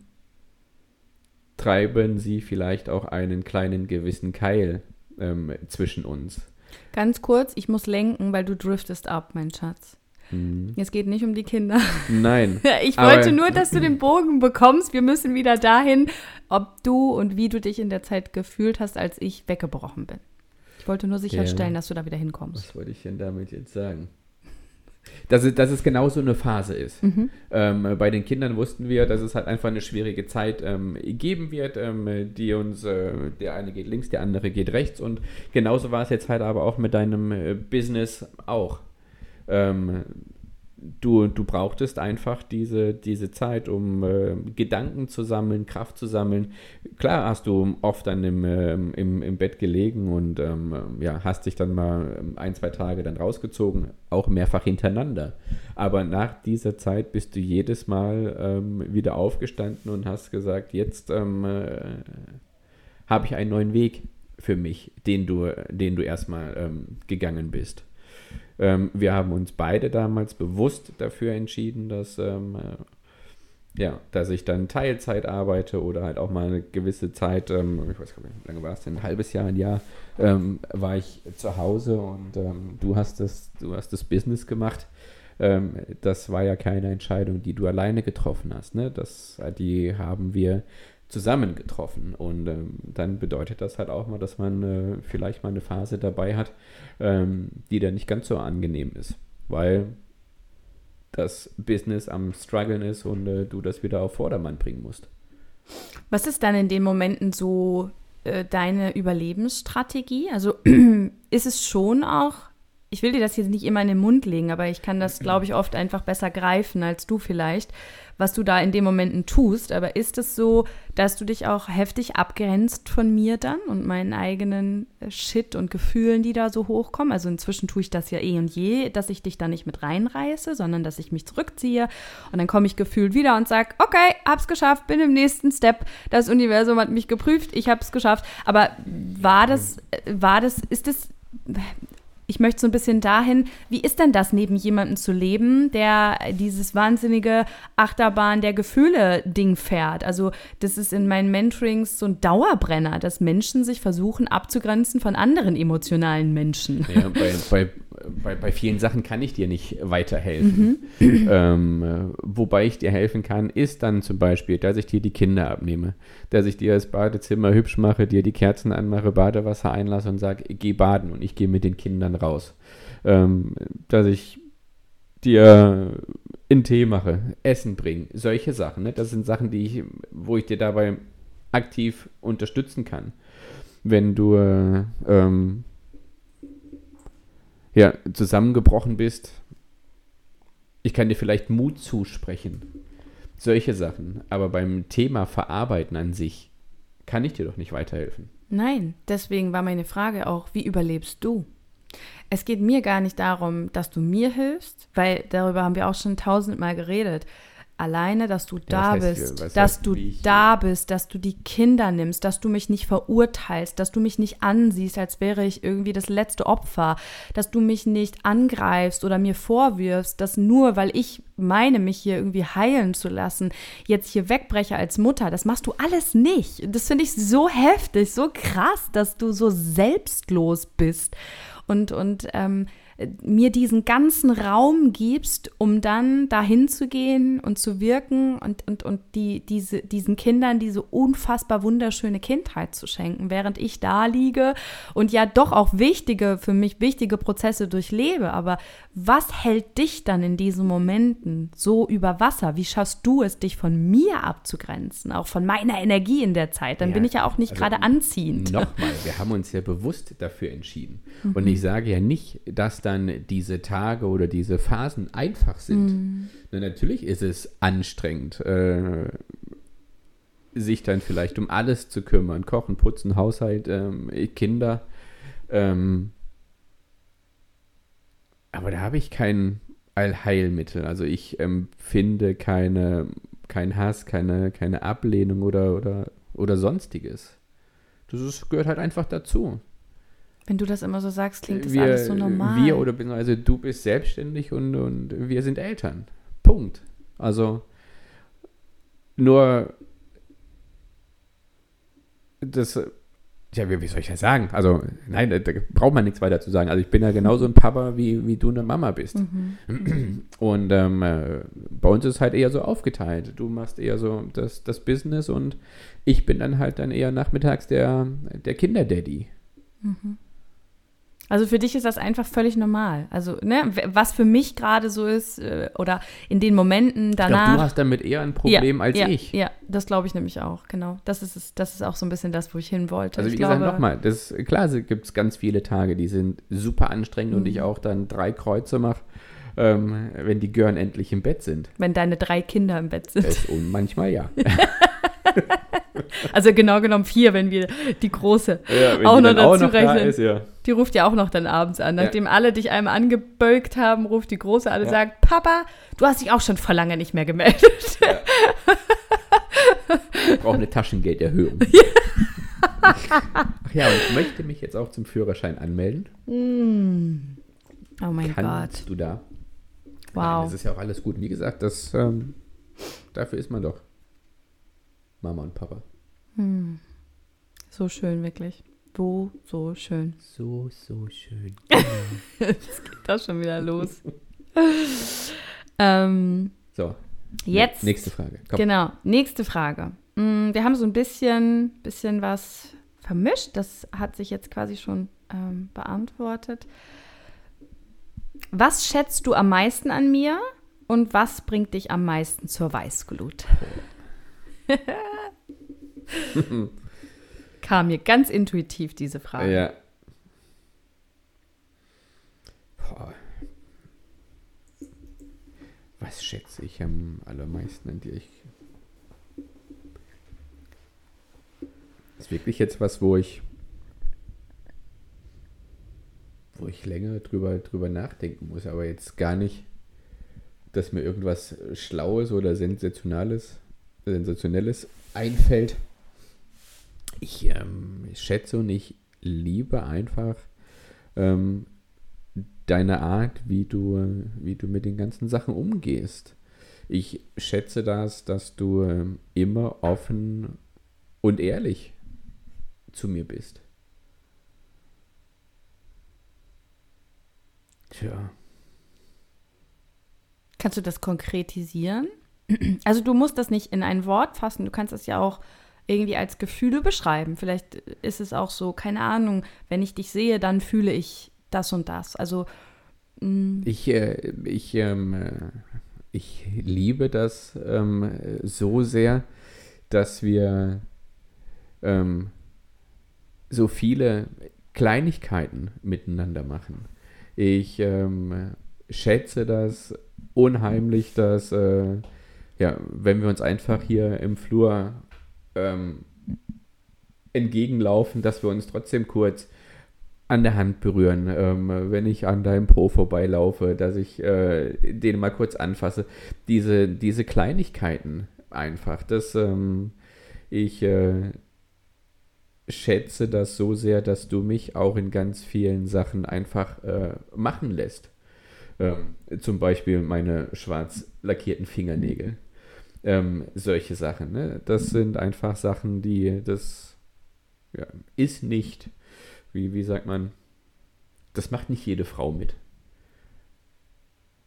treiben sie vielleicht auch einen kleinen gewissen Keil ähm, zwischen uns. Ganz kurz, ich muss lenken, weil du driftest ab, mein Schatz. Mhm. Es geht nicht um die Kinder. Nein. ich wollte nur, dass du den Bogen bekommst. Wir müssen wieder dahin, ob du und wie du dich in der Zeit gefühlt hast, als ich weggebrochen bin. Ich wollte nur sicherstellen, ja. dass du da wieder hinkommst. Was wollte ich denn damit jetzt sagen? Dass es, dass es genau so eine Phase ist. Mhm. Ähm, bei den Kindern wussten wir, dass es halt einfach eine schwierige Zeit ähm, geben wird, ähm, die uns, äh, der eine geht links, der andere geht rechts und genauso war es jetzt halt aber auch mit deinem äh, Business auch. Ähm, du, du brauchtest einfach diese, diese Zeit, um äh, Gedanken zu sammeln, Kraft zu sammeln. Klar hast du oft dann im, äh, im, im Bett gelegen und ähm, ja, hast dich dann mal ein, zwei Tage dann rausgezogen, auch mehrfach hintereinander. Aber nach dieser Zeit bist du jedes Mal ähm, wieder aufgestanden und hast gesagt, jetzt ähm, äh, habe ich einen neuen Weg für mich, den du, den du erstmal ähm, gegangen bist. Ähm, wir haben uns beide damals bewusst dafür entschieden, dass, ähm, äh, ja, dass ich dann Teilzeit arbeite oder halt auch mal eine gewisse Zeit, ähm, ich weiß gar nicht, wie lange war es denn, ein halbes Jahr, ein Jahr, ähm, war ich zu Hause und ähm, du, hast das, du hast das Business gemacht ähm, das war ja keine Entscheidung, die du alleine getroffen hast. Ne? Das, die haben wir zusammengetroffen. Und ähm, dann bedeutet das halt auch mal, dass man äh, vielleicht mal eine Phase dabei hat, ähm, die dann nicht ganz so angenehm ist. Weil das Business am struggeln ist und äh, du das wieder auf Vordermann bringen musst. Was ist dann in den Momenten so äh, deine Überlebensstrategie? Also ist es schon auch, ich will dir das jetzt nicht immer in den Mund legen, aber ich kann das, glaube ich, oft einfach besser greifen als du vielleicht, was du da in den Momenten tust. Aber ist es so, dass du dich auch heftig abgrenzt von mir dann und meinen eigenen äh, Shit und Gefühlen, die da so hochkommen? Also inzwischen tue ich das ja eh und je, dass ich dich da nicht mit reinreiße, sondern dass ich mich zurückziehe und dann komme ich gefühlt wieder und sage, okay, hab's geschafft, bin im nächsten Step. Das Universum hat mich geprüft, ich hab's geschafft. Aber war das, äh, war das, ist das ich möchte so ein bisschen dahin, wie ist denn das, neben jemandem zu leben, der dieses wahnsinnige Achterbahn der Gefühle-Ding fährt? Also, das ist in meinen Mentorings so ein Dauerbrenner, dass Menschen sich versuchen abzugrenzen von anderen emotionalen Menschen. Ja, bei, bei, bei, bei vielen Sachen kann ich dir nicht weiterhelfen. Mhm. Ähm, wobei ich dir helfen kann, ist dann zum Beispiel, dass ich dir die Kinder abnehme, dass ich dir das Badezimmer hübsch mache, dir die Kerzen anmache, Badewasser einlasse und sage, geh baden und ich gehe mit den Kindern raus. Ähm, dass ich dir einen Tee mache, Essen bringe, solche Sachen. Ne? Das sind Sachen, die ich, wo ich dir dabei aktiv unterstützen kann. Wenn du äh, ähm, ja, zusammengebrochen bist, ich kann dir vielleicht Mut zusprechen. Solche Sachen. Aber beim Thema Verarbeiten an sich kann ich dir doch nicht weiterhelfen. Nein, deswegen war meine Frage auch, wie überlebst du? Es geht mir gar nicht darum, dass du mir hilfst, weil darüber haben wir auch schon tausendmal geredet alleine, dass du da ja, bist, heißt, dass du da bist, dass du die Kinder nimmst, dass du mich nicht verurteilst, dass du mich nicht ansiehst, als wäre ich irgendwie das letzte Opfer, dass du mich nicht angreifst oder mir vorwirfst, dass nur weil ich meine, mich hier irgendwie heilen zu lassen, jetzt hier wegbreche als Mutter. Das machst du alles nicht. Das finde ich so heftig, so krass, dass du so selbstlos bist und und ähm, mir diesen ganzen Raum gibst, um dann dahin zu gehen und zu wirken und, und, und die, diese, diesen Kindern diese unfassbar wunderschöne Kindheit zu schenken, während ich da liege und ja doch auch wichtige, für mich wichtige Prozesse durchlebe. Aber was hält dich dann in diesen Momenten so über Wasser? Wie schaffst du es, dich von mir abzugrenzen, auch von meiner Energie in der Zeit? Dann ja, bin ich ja auch nicht also gerade anziehend. Nochmal, wir haben uns ja bewusst dafür entschieden. Mhm. Und ich sage ja nicht, dass da dann diese Tage oder diese Phasen einfach sind. Mhm. Na, natürlich ist es anstrengend, äh, sich dann vielleicht um alles zu kümmern. Kochen, putzen, Haushalt, ähm, Kinder. Ähm, aber da habe ich kein Allheilmittel. Also ich empfinde keine, kein Hass, keine, keine Ablehnung oder, oder, oder sonstiges. Das ist, gehört halt einfach dazu. Wenn du das immer so sagst, klingt das wir, alles so normal. Wir oder also du bist selbstständig und, und wir sind Eltern. Punkt. Also nur das, ja, wie, wie soll ich das sagen? Also, nein, da, braucht man nichts weiter zu sagen. Also ich bin ja genauso ein Papa, wie, wie du eine Mama bist. Mhm. Und ähm, äh, bei uns ist es halt eher so aufgeteilt. Du machst eher so das, das Business und ich bin dann halt dann eher nachmittags der, der Kinderdaddy. Mhm. Also für dich ist das einfach völlig normal. Also, ne, was für mich gerade so ist, äh, oder in den Momenten danach. Ich glaub, du hast damit eher ein Problem ja, als ja, ich. Ja, das glaube ich nämlich auch, genau. Das ist, es, das ist auch so ein bisschen das, wo ich hin wollte. Also, wie ich gesagt, nochmal, klar gibt es ganz viele Tage, die sind super anstrengend mhm. und ich auch dann drei Kreuze mache. Ähm, wenn die Gören endlich im Bett sind. Wenn deine drei Kinder im Bett sind. Und manchmal ja. also genau genommen vier, wenn wir die große ja, auch noch dazu auch noch rechnen. Ist, ja. Die ruft ja auch noch dann abends an. Nachdem ja. alle dich einmal angebölkt haben, ruft die große an und sagt, Papa, du hast dich auch schon vor lange nicht mehr gemeldet. Ja. ich brauche eine Taschengelderhöhung. Ach ja, und ich möchte mich jetzt auch zum Führerschein anmelden. Mm. Oh mein Kannst Gott. du da? Wow. Nein, das ist ja auch alles gut. Wie gesagt, das, ähm, dafür ist man doch Mama und Papa. Hm. So schön, wirklich. So, so schön. So, so schön. Jetzt geht das schon wieder los. ähm, so. Jetzt. Nächste Frage. Komm. Genau, nächste Frage. Hm, wir haben so ein bisschen, bisschen was vermischt. Das hat sich jetzt quasi schon ähm, beantwortet. Was schätzt du am meisten an mir und was bringt dich am meisten zur Weißglut? Kam mir ganz intuitiv diese Frage. Ja. Boah. Was schätze ich am allermeisten an dir? Ich ist wirklich jetzt was, wo ich wo ich länger drüber, drüber nachdenken muss, aber jetzt gar nicht, dass mir irgendwas Schlaues oder Sensationales, Sensationelles einfällt. Ich ähm, schätze und ich liebe einfach ähm, deine Art, wie du, wie du mit den ganzen Sachen umgehst. Ich schätze das, dass du ähm, immer offen und ehrlich zu mir bist. Tja. Kannst du das konkretisieren? Also du musst das nicht in ein Wort fassen, du kannst das ja auch irgendwie als Gefühle beschreiben. Vielleicht ist es auch so, keine Ahnung, wenn ich dich sehe, dann fühle ich das und das. Also mm. ich, äh, ich, ähm, äh, ich liebe das ähm, so sehr, dass wir ähm, so viele Kleinigkeiten miteinander machen. Ich ähm, schätze das unheimlich, dass, äh, ja, wenn wir uns einfach hier im Flur ähm, entgegenlaufen, dass wir uns trotzdem kurz an der Hand berühren, ähm, wenn ich an deinem Po vorbeilaufe, dass ich äh, den mal kurz anfasse. Diese, diese Kleinigkeiten einfach, dass ähm, ich äh, schätze das so sehr, dass du mich auch in ganz vielen Sachen einfach äh, machen lässt. Ähm, zum Beispiel meine schwarz lackierten Fingernägel. Ähm, solche Sachen. Ne? Das sind einfach Sachen, die das ja, ist nicht, wie, wie sagt man, das macht nicht jede Frau mit.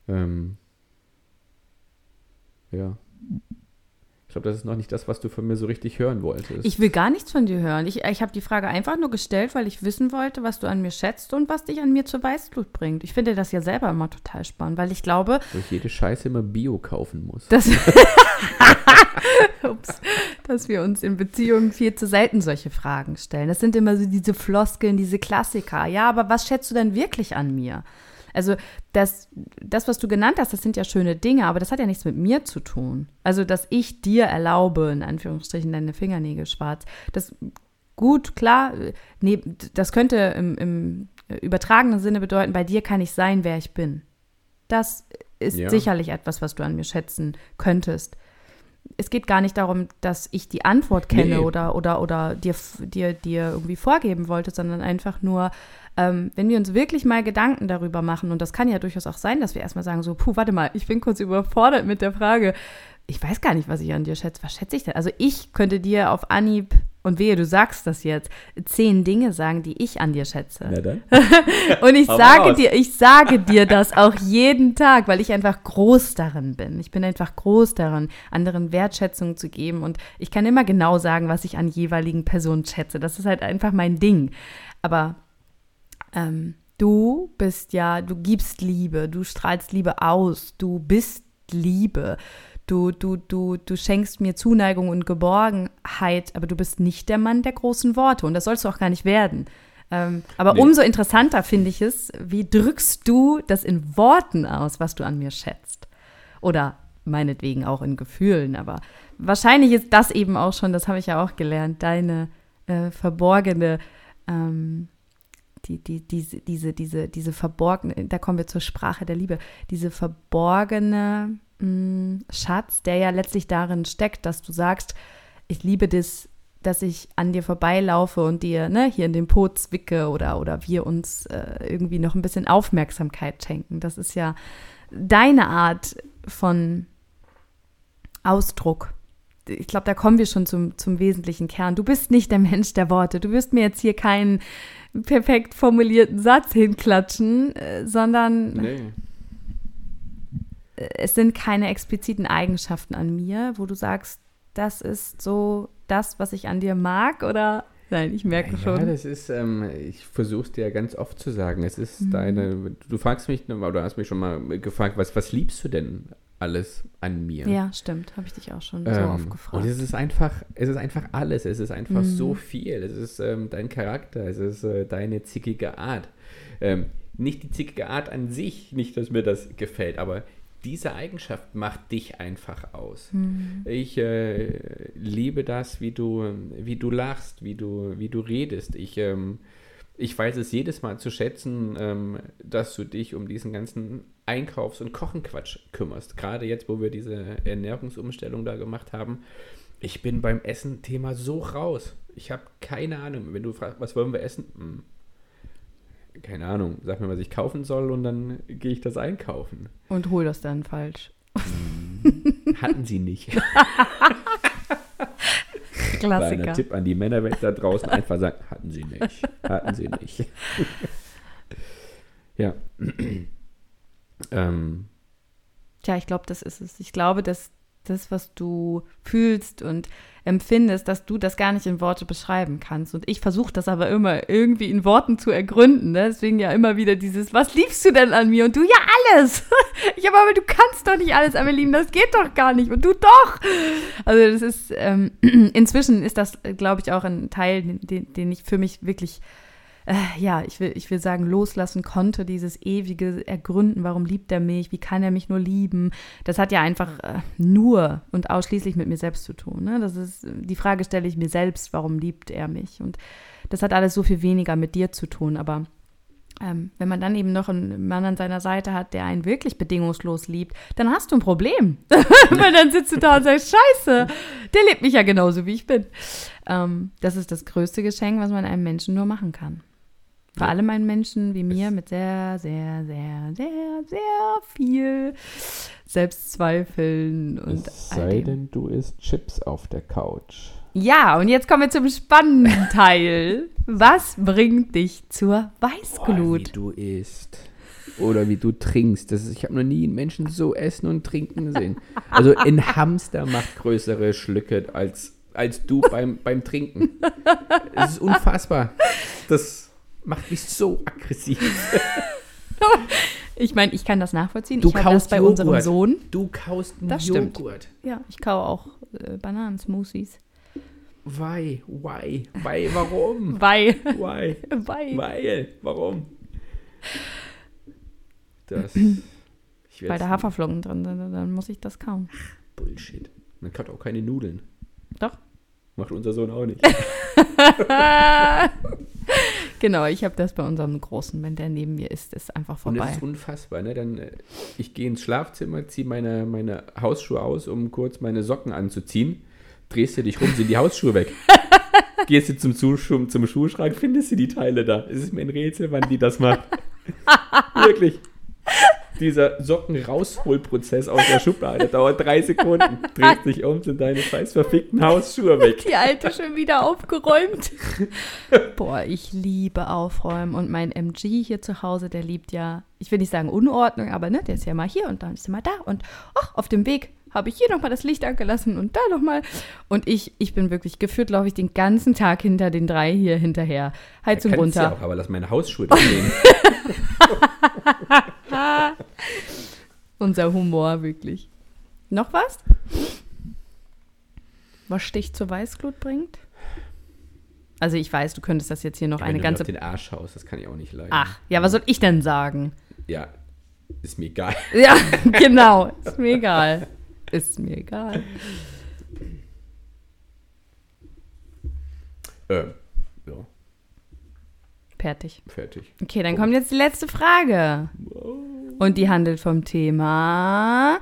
Ähm, ja. Ich glaube, das ist noch nicht das, was du von mir so richtig hören wolltest. Ich will gar nichts von dir hören. Ich, ich habe die Frage einfach nur gestellt, weil ich wissen wollte, was du an mir schätzt und was dich an mir zur Weißblut bringt. Ich finde das ja selber immer total spannend, weil ich glaube. Wo ich jede Scheiße immer Bio kaufen muss. Dass, Ups, dass wir uns in Beziehungen viel zu selten solche Fragen stellen. Das sind immer so diese Floskeln, diese Klassiker. Ja, aber was schätzt du denn wirklich an mir? Also das, das, was du genannt hast, das sind ja schöne Dinge, aber das hat ja nichts mit mir zu tun. Also, dass ich dir erlaube, in Anführungsstrichen, deine Fingernägel schwarz. Das gut, klar, nee, das könnte im, im übertragenen Sinne bedeuten, bei dir kann ich sein, wer ich bin. Das ist ja. sicherlich etwas, was du an mir schätzen könntest. Es geht gar nicht darum, dass ich die Antwort kenne nee. oder, oder, oder dir, dir, dir irgendwie vorgeben wollte, sondern einfach nur, ähm, wenn wir uns wirklich mal Gedanken darüber machen, und das kann ja durchaus auch sein, dass wir erstmal sagen, so, puh, warte mal, ich bin kurz überfordert mit der Frage, ich weiß gar nicht, was ich an dir schätze. Was schätze ich denn? Also ich könnte dir auf Anhieb, und wehe, du sagst das jetzt, zehn Dinge sagen, die ich an dir schätze. Na dann. und ich sage raus. dir, ich sage dir das auch jeden Tag, weil ich einfach groß darin bin. Ich bin einfach groß darin, anderen Wertschätzung zu geben. Und ich kann immer genau sagen, was ich an jeweiligen Personen schätze. Das ist halt einfach mein Ding. Aber ähm, du bist ja, du gibst Liebe, du strahlst Liebe aus, du bist Liebe. Du, du, du, du schenkst mir Zuneigung und Geborgenheit, aber du bist nicht der Mann der großen Worte und das sollst du auch gar nicht werden. Ähm, aber nee. umso interessanter finde ich es, wie drückst du das in Worten aus, was du an mir schätzt? Oder meinetwegen auch in Gefühlen, aber wahrscheinlich ist das eben auch schon, das habe ich ja auch gelernt, deine äh, verborgene ähm, die, die, diese, diese, diese, diese verborgene, da kommen wir zur Sprache der Liebe, diese verborgene mh, hm, Schatz, der ja letztlich darin steckt, dass du sagst, ich liebe das, dass ich an dir vorbeilaufe und dir ne, hier in den Po zwicke oder, oder wir uns äh, irgendwie noch ein bisschen Aufmerksamkeit schenken. Das ist ja deine Art von Ausdruck. Ich glaube, da kommen wir schon zum, zum wesentlichen Kern. Du bist nicht der Mensch der Worte. Du wirst mir jetzt hier keinen perfekt formulierten Satz hinklatschen, äh, sondern nee. es sind keine expliziten Eigenschaften an mir, wo du sagst, das ist so das, was ich an dir mag oder Nein, ich merke ja, schon. Ja, das ist, ähm, ich versuche es dir ganz oft zu sagen. Es ist mhm. deine, du fragst mich, oder hast mich schon mal gefragt, was, was liebst du denn alles an mir. Ja, stimmt. Habe ich dich auch schon so Ähm, oft gefragt. und es ist einfach, es ist einfach alles. Es ist einfach Mhm. so viel. Es ist ähm, dein Charakter, es ist äh, deine zickige Art. Ähm, nicht die zickige Art an sich, nicht, dass mir das gefällt, aber diese Eigenschaft macht dich einfach aus. Mhm. Ich äh, liebe das, wie du, wie du lachst, wie du, wie du redest. Ich, ähm, ich weiß es jedes Mal zu schätzen, ähm, dass du dich um diesen ganzen Einkaufs- und Kochenquatsch kümmerst. Gerade jetzt, wo wir diese Ernährungsumstellung da gemacht haben. Ich bin beim Essen-Thema so raus. Ich habe keine Ahnung. Wenn du fragst, was wollen wir essen? Hm. Keine Ahnung. Sag mir, was ich kaufen soll und dann gehe ich das einkaufen. Und hol das dann falsch. Hatten sie nicht. Kleiner Klassiker. Tipp an die Männerwelt da draußen, einfach sagen, hatten sie nicht. Hatten sie nicht. ja. ähm, Tja, ich glaube, das ist es. Ich glaube, dass das, was du fühlst und empfindest, dass du das gar nicht in Worte beschreiben kannst. Und ich versuche das aber immer irgendwie in Worten zu ergründen. Ne? Deswegen ja immer wieder dieses, was liebst du denn an mir? Und du, ja, alles. Ich habe aber, du kannst doch nicht alles an mir lieben. Das geht doch gar nicht. Und du doch. Also das ist, ähm, inzwischen ist das, glaube ich, auch ein Teil, den, den ich für mich wirklich äh, ja, ich will, ich will sagen, loslassen konnte, dieses ewige Ergründen, warum liebt er mich, wie kann er mich nur lieben. Das hat ja einfach äh, nur und ausschließlich mit mir selbst zu tun. Ne? Das ist, die Frage stelle ich mir selbst, warum liebt er mich? Und das hat alles so viel weniger mit dir zu tun, aber ähm, wenn man dann eben noch einen Mann an seiner Seite hat, der einen wirklich bedingungslos liebt, dann hast du ein Problem. Weil dann sitzt du da und sagst, scheiße, der liebt mich ja genauso, wie ich bin. Ähm, das ist das größte Geschenk, was man einem Menschen nur machen kann. Vor allem einen Menschen wie mir mit sehr, sehr, sehr, sehr, sehr viel Selbstzweifeln und es sei denn, du isst Chips auf der Couch. Ja, und jetzt kommen wir zum spannenden Teil. Was bringt dich zur Boah, wie Weißglut? du isst. Oder wie du trinkst. Das ist, ich habe noch nie einen Menschen so essen und trinken sehen. Also ein Hamster macht größere Schlücke als, als du beim, beim Trinken. Es ist unfassbar. Das macht mich so aggressiv. Ich meine, ich kann das nachvollziehen. Du ich habe das kaust bei Joghurt. unserem Sohn. Du kaust einen Das stimmt. Joghurt. Ja, ich kaue auch äh, Bananensmoothies. Why? Why? Why? Warum? Weil. Why? Weil. Weil? Warum? Das. Weil da Haferflocken drin sind, dann muss ich das kauen. Bullshit. Man kann auch keine Nudeln. Doch. Macht unser Sohn auch nicht. genau, ich habe das bei unserem Großen, wenn der neben mir ist, ist einfach Und es vorbei. ist unfassbar, ne? Dann, äh, ich gehe ins Schlafzimmer, ziehe meine, meine Hausschuhe aus, um kurz meine Socken anzuziehen. Drehst du dich rum, sind die Hausschuhe weg. Gehst du zum, Schuh, zum Schuhschrank, findest du die Teile da. Es ist mir ein Rätsel, wann die das macht. Wirklich. Dieser Socken-Rausholprozess aus der Schublade dauert drei Sekunden. Drehst dich um, sind deine scheiß verfickten Hausschuhe weg. Die alte schon wieder aufgeräumt. Boah, ich liebe Aufräumen. Und mein MG hier zu Hause, der liebt ja, ich will nicht sagen Unordnung, aber ne, der ist ja mal hier und dann ist er mal da. Und ach, auf dem Weg habe ich hier nochmal das Licht angelassen und da nochmal. Und ich, ich bin wirklich geführt, laufe ich den ganzen Tag hinter den drei hier hinterher. Heizung Kannst runter. Ja auch, aber lass meine Hausschuhe da stehen. Unser Humor, wirklich. Noch was? Was dich zur Weißglut bringt? Also ich weiß, du könntest das jetzt hier noch Wenn eine du mir ganze... auf den Arsch haust, das kann ich auch nicht leiden. Ach, ja, was soll ich denn sagen? Ja, ist mir egal. Ja, genau. Ist mir egal. Ist mir egal. Äh, ja, Fertig. fertig. Okay, dann kommt jetzt die letzte Frage. Und die handelt vom Thema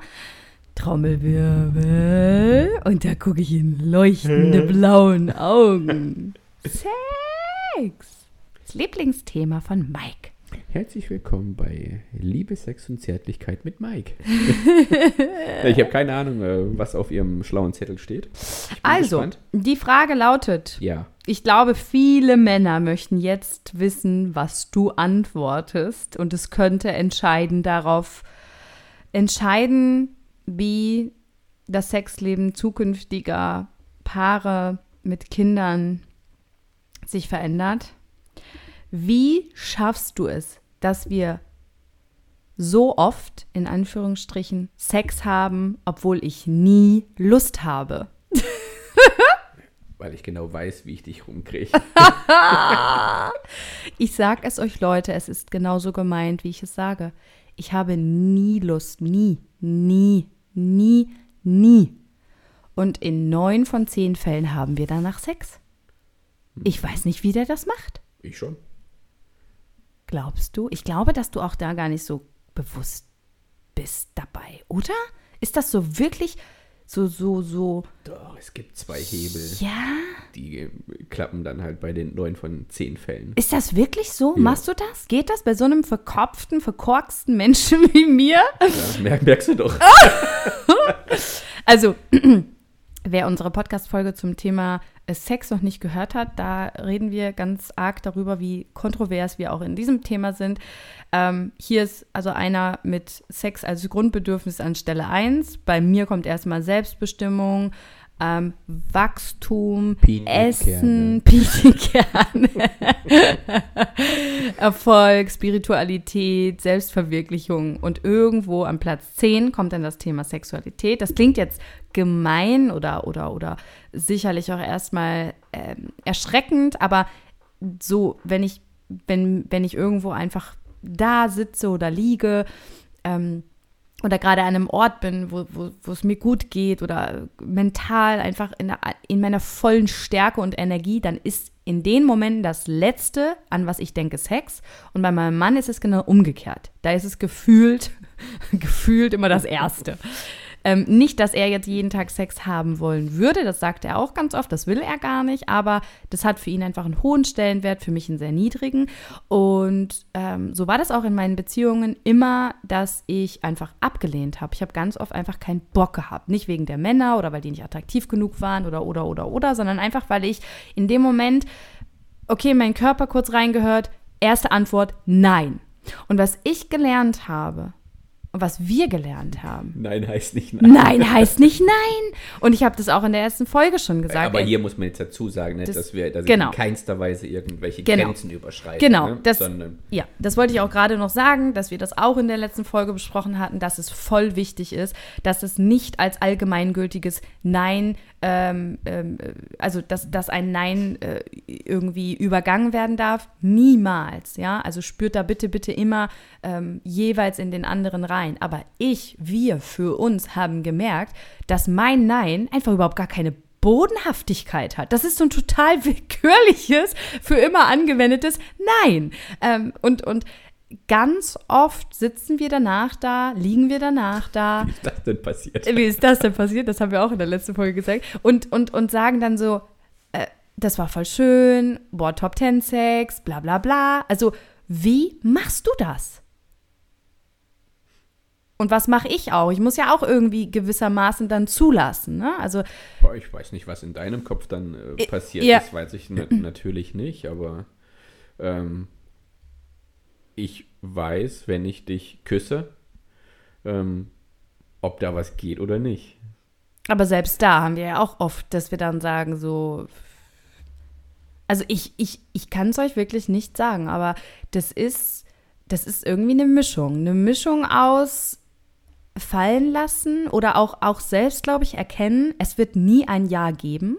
Trommelwirbel. Und da gucke ich in leuchtende blauen Augen. Sex. Das Lieblingsthema von Mike. Herzlich willkommen bei Liebe, Sex und Zärtlichkeit mit Mike. ich habe keine Ahnung, äh, was auf Ihrem schlauen Zettel steht. Also, gespannt. die Frage lautet, Ja, ich glaube, viele Männer möchten jetzt wissen, was du antwortest. Und es könnte entscheiden darauf, entscheiden, wie das Sexleben zukünftiger Paare mit Kindern sich verändert. Wie schaffst du es, dass wir so oft, in Anführungsstrichen, Sex haben, obwohl ich nie Lust habe? Weil ich genau weiß, wie ich dich rumkriege. ich sag es euch, Leute, es ist genauso gemeint, wie ich es sage. Ich habe nie Lust, nie, nie, nie, nie. Und in neun von zehn Fällen haben wir danach Sex. Ich weiß nicht, wie der das macht. Ich schon. Glaubst du? Ich glaube, dass du auch da gar nicht so bewusst bist dabei, oder? Ist das so wirklich so, so, so? Doch, es gibt zwei Hebel. Ja. Die klappen dann halt bei den neun von zehn Fällen. Ist das wirklich so? Ja. Machst du das? Geht das bei so einem verkopften, verkorksten Menschen wie mir? Ja, merk, merkst du doch. also, wer unsere Podcast-Folge zum Thema Sex noch nicht gehört hat, da reden wir ganz arg darüber, wie kontrovers wir auch in diesem Thema sind. Ähm, hier ist also einer mit Sex als Grundbedürfnis an Stelle 1. Bei mir kommt erstmal Selbstbestimmung, ähm, Wachstum, Essen, Pinienkerne, Erfolg, Spiritualität, Selbstverwirklichung und irgendwo an Platz 10 kommt dann das Thema Sexualität. Das klingt jetzt gemein oder, oder, oder sicherlich auch erstmal äh, erschreckend, aber so, wenn ich, wenn, wenn ich irgendwo einfach da sitze oder liege, ähm, oder gerade an einem Ort bin, wo, wo, wo es mir gut geht oder mental einfach in, der, in meiner vollen Stärke und Energie, dann ist in den Momenten das Letzte, an was ich denke, Sex. Und bei meinem Mann ist es genau umgekehrt. Da ist es gefühlt, gefühlt immer das Erste. Ähm, nicht, dass er jetzt jeden Tag Sex haben wollen würde, das sagt er auch ganz oft, das will er gar nicht, aber das hat für ihn einfach einen hohen Stellenwert, für mich einen sehr niedrigen. Und ähm, so war das auch in meinen Beziehungen immer, dass ich einfach abgelehnt habe. Ich habe ganz oft einfach keinen Bock gehabt. Nicht wegen der Männer oder weil die nicht attraktiv genug waren oder, oder, oder, oder, sondern einfach, weil ich in dem Moment, okay, mein Körper kurz reingehört, erste Antwort, nein. Und was ich gelernt habe, was wir gelernt haben. Nein heißt nicht nein. Nein heißt nicht nein. Und ich habe das auch in der ersten Folge schon gesagt. Aber hier muss man jetzt dazu sagen, ne, das, dass wir dass genau. in keinster Weise irgendwelche genau. Grenzen überschreiten. Genau. Ne? Das, Sondern ja, das wollte ich auch gerade noch sagen, dass wir das auch in der letzten Folge besprochen hatten, dass es voll wichtig ist, dass es nicht als allgemeingültiges Nein ähm, ähm, also dass, dass ein Nein äh, irgendwie übergangen werden darf. Niemals, ja. Also spürt da bitte, bitte immer ähm, jeweils in den anderen rein. Aber ich, wir für uns haben gemerkt, dass mein Nein einfach überhaupt gar keine Bodenhaftigkeit hat. Das ist so ein total willkürliches, für immer angewendetes Nein. Ähm, und, und ganz oft sitzen wir danach da, liegen wir danach da. Wie ist das denn passiert? Wie ist das denn passiert? Das haben wir auch in der letzten Folge gesagt. Und, und, und sagen dann so, äh, das war voll schön, boah, Top Ten Sex, bla bla bla. Also, wie machst du das? Und was mache ich auch? Ich muss ja auch irgendwie gewissermaßen dann zulassen. Ne? Also, boah, ich weiß nicht, was in deinem Kopf dann äh, passiert ja. ist, weiß ich natürlich nicht, aber ähm, ich weiß, wenn ich dich küsse, ähm, ob da was geht oder nicht. Aber selbst da haben wir ja auch oft, dass wir dann sagen, so. Also ich, ich, ich kann es euch wirklich nicht sagen, aber das ist, das ist irgendwie eine Mischung. Eine Mischung aus fallen lassen oder auch, auch selbst, glaube ich, erkennen, es wird nie ein Ja geben.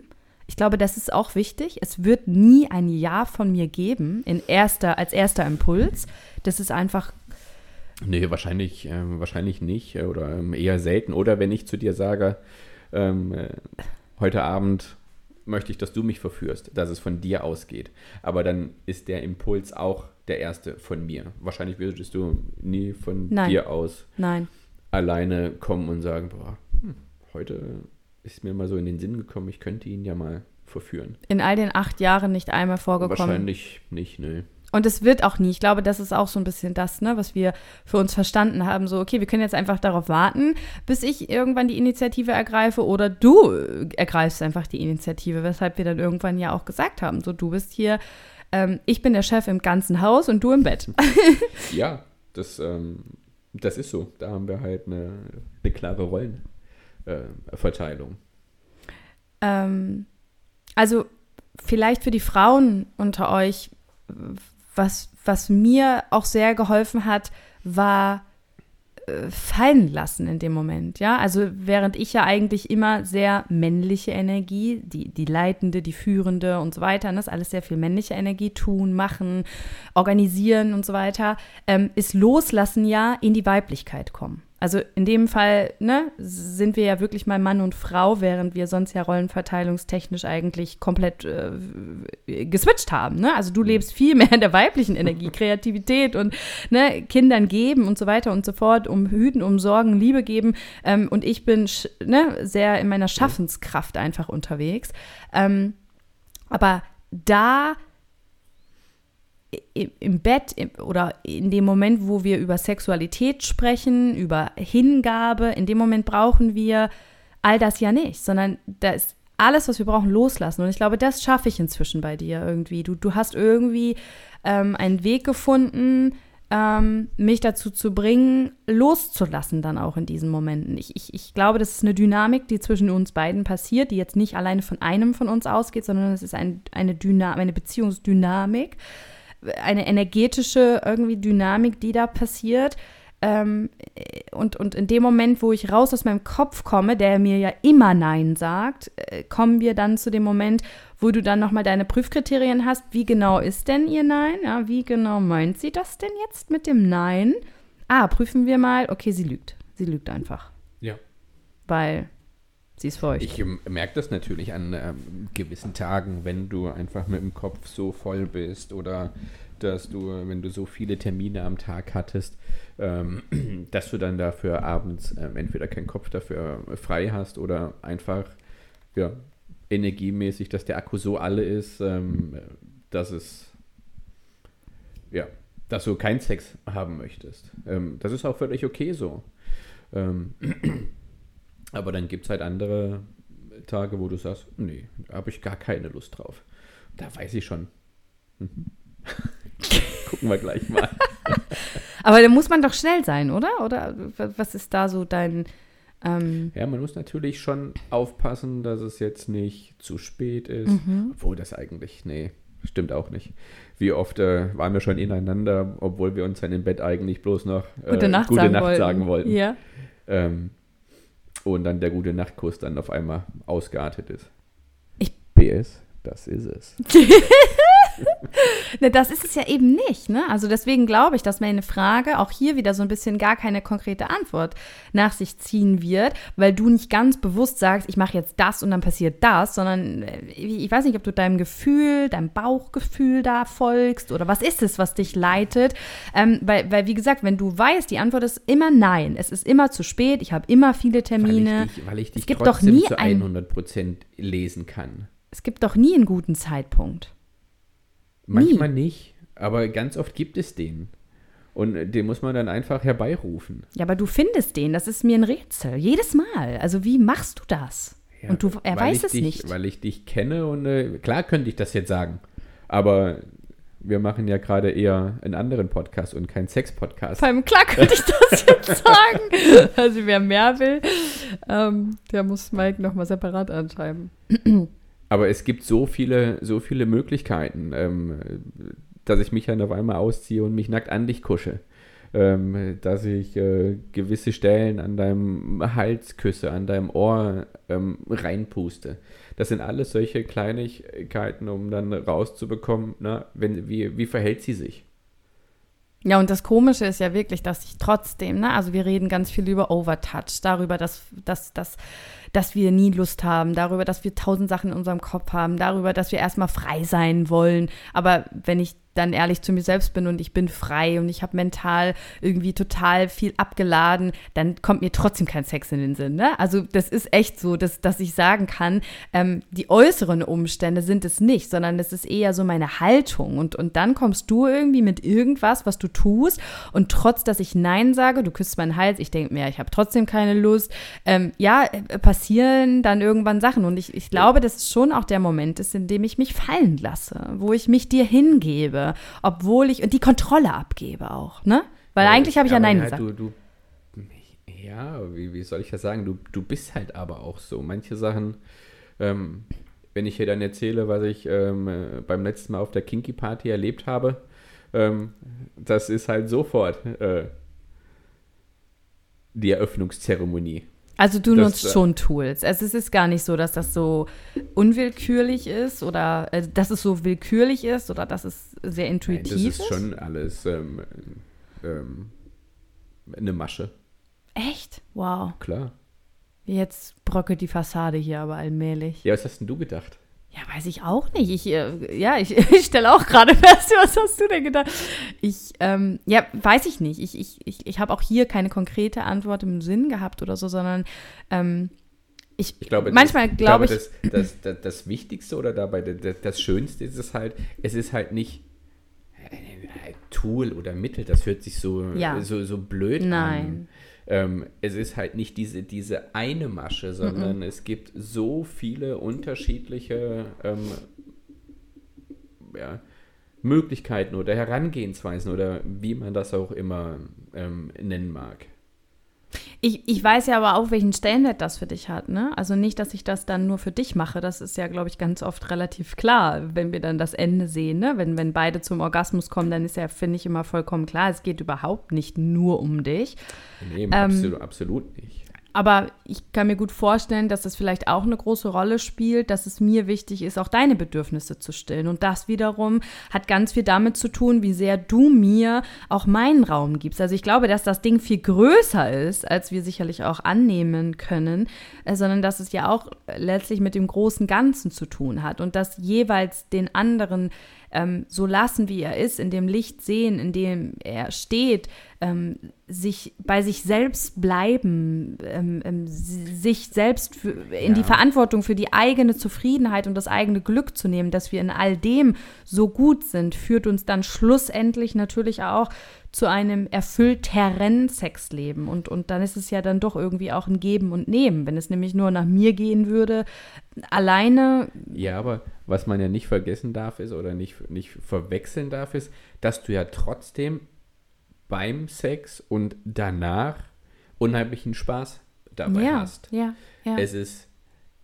Ich glaube, das ist auch wichtig. Es wird nie ein Ja von mir geben, in erster, als erster Impuls. Das ist einfach. Nee, wahrscheinlich, äh, wahrscheinlich nicht oder ähm, eher selten. Oder wenn ich zu dir sage, ähm, äh, heute Abend möchte ich, dass du mich verführst, dass es von dir ausgeht. Aber dann ist der Impuls auch der erste von mir. Wahrscheinlich würdest du nie von Nein. dir aus Nein. alleine kommen und sagen, boah, hm, heute ist mir mal so in den Sinn gekommen, ich könnte ihn ja mal verführen. In all den acht Jahren nicht einmal vorgekommen. Wahrscheinlich nicht, ne. Und es wird auch nie. Ich glaube, das ist auch so ein bisschen das, ne, was wir für uns verstanden haben. So, okay, wir können jetzt einfach darauf warten, bis ich irgendwann die Initiative ergreife oder du ergreifst einfach die Initiative, weshalb wir dann irgendwann ja auch gesagt haben, so, du bist hier, ähm, ich bin der Chef im ganzen Haus und du im Bett. ja, das, ähm, das ist so. Da haben wir halt eine, eine klare Rollenverteilung. Äh, ähm, also vielleicht für die Frauen unter euch was, was mir auch sehr geholfen hat, war äh, fallen lassen in dem Moment, ja. Also während ich ja eigentlich immer sehr männliche Energie, die, die leitende, die führende und so weiter, das ne, ist alles sehr viel männliche Energie, tun, machen, organisieren und so weiter, ähm, ist Loslassen ja in die Weiblichkeit kommen. Also in dem Fall ne, sind wir ja wirklich mal Mann und Frau, während wir sonst ja rollenverteilungstechnisch eigentlich komplett äh, geswitcht haben. Ne? Also du mhm. lebst viel mehr in der weiblichen Energie, Kreativität und ne, Kindern geben und so weiter und so fort, um Hüten, um Sorgen, Liebe geben. Ähm, und ich bin ne, sehr in meiner Schaffenskraft einfach unterwegs. Ähm, aber da im Bett oder in dem Moment, wo wir über Sexualität sprechen, über Hingabe, in dem Moment brauchen wir all das ja nicht, sondern da ist alles, was wir brauchen, loslassen. Und ich glaube, das schaffe ich inzwischen bei dir irgendwie. Du, du hast irgendwie ähm, einen Weg gefunden, ähm, mich dazu zu bringen, loszulassen dann auch in diesen Momenten. Ich, ich, ich glaube, das ist eine Dynamik, die zwischen uns beiden passiert, die jetzt nicht alleine von einem von uns ausgeht, sondern es ist ein, eine, eine Beziehungsdynamik eine energetische irgendwie Dynamik, die da passiert. Ähm, und, und in dem Moment, wo ich raus aus meinem Kopf komme, der mir ja immer Nein sagt, äh, kommen wir dann zu dem Moment, wo du dann nochmal deine Prüfkriterien hast. Wie genau ist denn ihr Nein? Ja, wie genau meint sie das denn jetzt mit dem Nein? Ah, prüfen wir mal. Okay, sie lügt. Sie lügt einfach. Ja. Weil sie ist feucht. Ich ähm, merke das natürlich an ähm, gewissen Tagen, wenn du einfach mit dem Kopf so voll bist oder dass du, wenn du so viele Termine am Tag hattest, ähm, dass du dann dafür abends ähm, entweder keinen Kopf dafür frei hast oder einfach ja, energiemäßig, dass der Akku so alle ist, ähm, dass es ja, dass du keinen Sex haben möchtest. Ähm, das ist auch völlig okay so. Aber dann gibt es halt andere Tage, wo du sagst, nee, da habe ich gar keine Lust drauf. Da weiß ich schon. Mhm. Gucken wir gleich mal. Aber da muss man doch schnell sein, oder? Oder was ist da so dein. Ähm ja, man muss natürlich schon aufpassen, dass es jetzt nicht zu spät ist. Mhm. Obwohl das eigentlich, nee, stimmt auch nicht. Wie oft äh, waren wir schon ineinander, obwohl wir uns dann im Bett eigentlich bloß noch äh, gute Nacht, gute sagen, Nacht wollten. sagen wollten. Ja. Ähm, und dann der gute Nachtkuss dann auf einmal ausgeartet ist. Ich PS, das ist es. ne, das ist es ja eben nicht. Ne? Also deswegen glaube ich, dass meine Frage auch hier wieder so ein bisschen gar keine konkrete Antwort nach sich ziehen wird, weil du nicht ganz bewusst sagst, ich mache jetzt das und dann passiert das, sondern äh, ich weiß nicht, ob du deinem Gefühl, deinem Bauchgefühl da folgst oder was ist es, was dich leitet. Ähm, weil, weil, wie gesagt, wenn du weißt, die Antwort ist immer nein. Es ist immer zu spät, ich habe immer viele Termine. Weil ich dich, weil ich dich es gibt doch nie zu 100 Prozent lesen kann. Es gibt doch nie einen guten Zeitpunkt. Manchmal Nie. nicht, aber ganz oft gibt es den. Und den muss man dann einfach herbeirufen. Ja, aber du findest den, das ist mir ein Rätsel. Jedes Mal. Also wie machst du das? Ja, und du, er weiß es dich, nicht. Weil ich dich kenne und äh, klar könnte ich das jetzt sagen. Aber wir machen ja gerade eher einen anderen Podcast und keinen Sex-Podcast. Vor allem klar könnte ich das jetzt sagen. Also wer mehr will, ähm, der muss Mike nochmal separat anschreiben. Aber es gibt so viele, so viele Möglichkeiten, ähm, dass ich mich ja auf einmal ausziehe und mich nackt an dich kusche. Ähm, dass ich äh, gewisse Stellen an deinem Hals küsse, an deinem Ohr ähm, reinpuste. Das sind alles solche Kleinigkeiten, um dann rauszubekommen, na, wenn, wie, wie verhält sie sich. Ja, und das Komische ist ja wirklich, dass ich trotzdem, ne, also wir reden ganz viel über Overtouch, darüber, dass, dass, dass dass wir nie Lust haben, darüber, dass wir tausend Sachen in unserem Kopf haben, darüber, dass wir erstmal frei sein wollen. Aber wenn ich dann ehrlich zu mir selbst bin und ich bin frei und ich habe mental irgendwie total viel abgeladen, dann kommt mir trotzdem kein Sex in den Sinn. Ne? Also das ist echt so, dass, dass ich sagen kann, ähm, die äußeren Umstände sind es nicht, sondern es ist eher so meine Haltung. Und, und dann kommst du irgendwie mit irgendwas, was du tust und trotz, dass ich Nein sage, du küsst meinen Hals, ich denke mir, ich habe trotzdem keine Lust. Ähm, ja, äh, passieren dann irgendwann Sachen und ich, ich glaube, dass es schon auch der Moment ist, in dem ich mich fallen lasse, wo ich mich dir hingebe obwohl ich und die Kontrolle abgebe auch, ne? Weil aber eigentlich habe ich ja Nein ja, gesagt. Du, du, ja, wie, wie soll ich das sagen? Du, du bist halt aber auch so. Manche Sachen, ähm, wenn ich hier dann erzähle, was ich ähm, beim letzten Mal auf der Kinky Party erlebt habe, ähm, das ist halt sofort. Äh, die Eröffnungszeremonie. Also du Das, nutzt äh, schon Tools. Also es ist gar nicht so, dass das so unwillkürlich ist oder äh, dass es so willkürlich ist oder dass es sehr Nein, intuitiv das ist schon alles ähm, ähm, eine Masche, Echt? Wow. klar. Jetzt bröckelt die Fassade hier aber allmählich. Ja, was hast denn du gedacht? Ja, weiß ich auch nicht. Ich, äh, ja, ich, ich stelle auch gerade fest, was hast du denn gedacht? Ich, ähm, ja, weiß ich nicht. Ich, ich, ich, ich habe auch hier keine konkrete Antwort im Sinn gehabt oder so, sondern ähm, ich, Ich glaube, manchmal das, glaube ich, das, das, das, das Wichtigste oder dabei das, Schönste ist es halt, es ist halt nicht ein Tool oder Mittel, das hört sich so, Ja. so, so blöd an. Ähm, es ist halt nicht diese, diese eine Masche, sondern es gibt so viele unterschiedliche ähm, ja, Möglichkeiten oder Herangehensweisen oder wie man das auch immer ähm, nennen mag. Ich, ich weiß ja aber auch, welchen Stellenwert das für dich hat, ne? Also nicht, dass ich das dann nur für dich mache. Das ist ja, glaube ich, ganz oft relativ klar, wenn wir dann das Ende sehen, ne? Wenn, wenn beide zum Orgasmus kommen, dann ist ja, finde ich, immer vollkommen klar, es geht überhaupt nicht nur um dich. Nee, Ähm, absolut, absolut nicht. Aber ich kann mir gut vorstellen, dass das vielleicht auch eine große Rolle spielt, dass es mir wichtig ist, auch deine Bedürfnisse zu stillen. Und das wiederum hat ganz viel damit zu tun, wie sehr du mir auch meinen Raum gibst. Also ich glaube, dass das Ding viel größer ist, als wir sicherlich auch annehmen können, äh, sondern dass es ja auch letztlich mit dem großen Ganzen zu tun hat und dass jeweils den anderen ähm, so lassen, wie er ist, in dem Licht sehen, in dem er steht, ähm, sich bei sich selbst bleiben, ähm, ähm, si- sich selbst für, in die Ja. Verantwortung für die eigene Zufriedenheit und das eigene Glück zu nehmen, dass wir in all dem so gut sind, führt uns dann schlussendlich natürlich auch zu einem erfüllteren Sexleben. Und, und dann ist es ja dann doch irgendwie auch ein Geben und Nehmen. Wenn es nämlich nur nach mir gehen würde, alleine, Ja, aber was man ja nicht vergessen darf ist oder nicht, nicht verwechseln darf, ist, dass du ja trotzdem beim Sex und danach unheimlichen Spaß dabei ja, hast. ja, ja. Es ist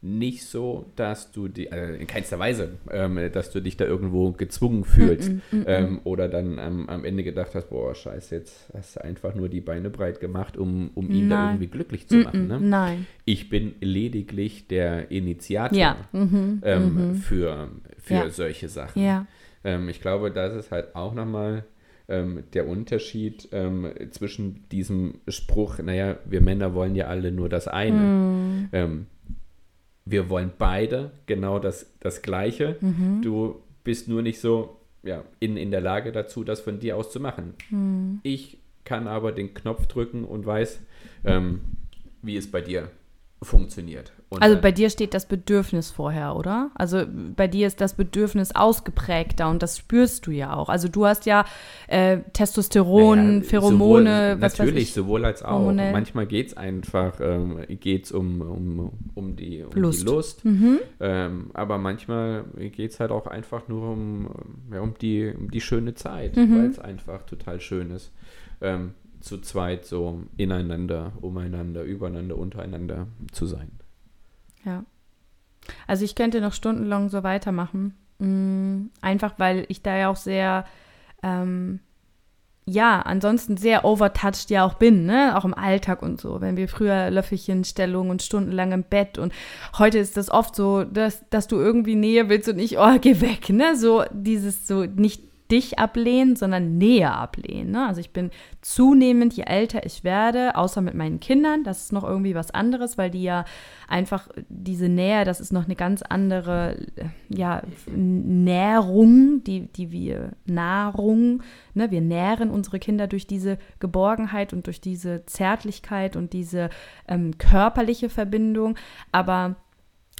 nicht so, dass du die, also in keinster Weise, ähm, dass du dich da irgendwo gezwungen fühlst ähm, oder dann am, am Ende gedacht hast, boah, scheiße, jetzt hast du einfach nur die Beine breit gemacht, um, um ihn da Nein. irgendwie glücklich zu machen. Ne? Nein. Ich bin lediglich der Initiator Ja. Mhm. ähm, für, für Ja. solche Sachen. Ja. Ähm, ich glaube, das ist halt auch nochmal ähm, der Unterschied ähm, zwischen diesem Spruch, naja, wir Männer wollen ja alle nur das eine. Ähm, wir wollen beide genau das, das Gleiche. Mhm. Du bist nur nicht so ja, in, in der Lage dazu, das von dir aus zu machen. Mhm. Ich kann aber den Knopf drücken und weiß, ähm, wie es bei dir funktioniert. Und Also dann- bei dir steht das Bedürfnis vorher, oder? Also bei dir ist das Bedürfnis ausgeprägter und das spürst du ja auch. Also du hast ja äh, Testosteron, Naja, Pheromone, sowohl, was natürlich, weiß ich. sowohl als auch. hormonell. Manchmal geht es einfach ähm, geht's um, um, um, die, um Lust. die Lust. Mhm. Ähm, aber manchmal geht es halt auch einfach nur um, ja, um, die, um die schöne Zeit, Mhm. weil es einfach total schön ist. Ähm, zu zweit so ineinander, umeinander, übereinander, untereinander zu sein. Ja. Also ich könnte noch stundenlang so weitermachen. Mm, einfach weil ich da ja auch sehr, ähm, ja, ansonsten sehr overtouched ja auch bin, ne? Auch im Alltag und so. Wenn wir früher Löffelchenstellung und stundenlang im Bett und heute ist das oft so, dass, dass du irgendwie Nähe willst und ich, oh, geh weg, ne? So dieses so nicht dich ablehnen, sondern Nähe ablehnen. Ne? Also ich bin zunehmend, je älter ich werde, außer mit meinen Kindern, das ist noch irgendwie was anderes, weil die ja einfach diese Nähe, das ist noch eine ganz andere ja, Nährung, die, die wir, Nahrung, ne? wir nähren unsere Kinder durch diese Geborgenheit und durch diese Zärtlichkeit und diese ähm, körperliche Verbindung, aber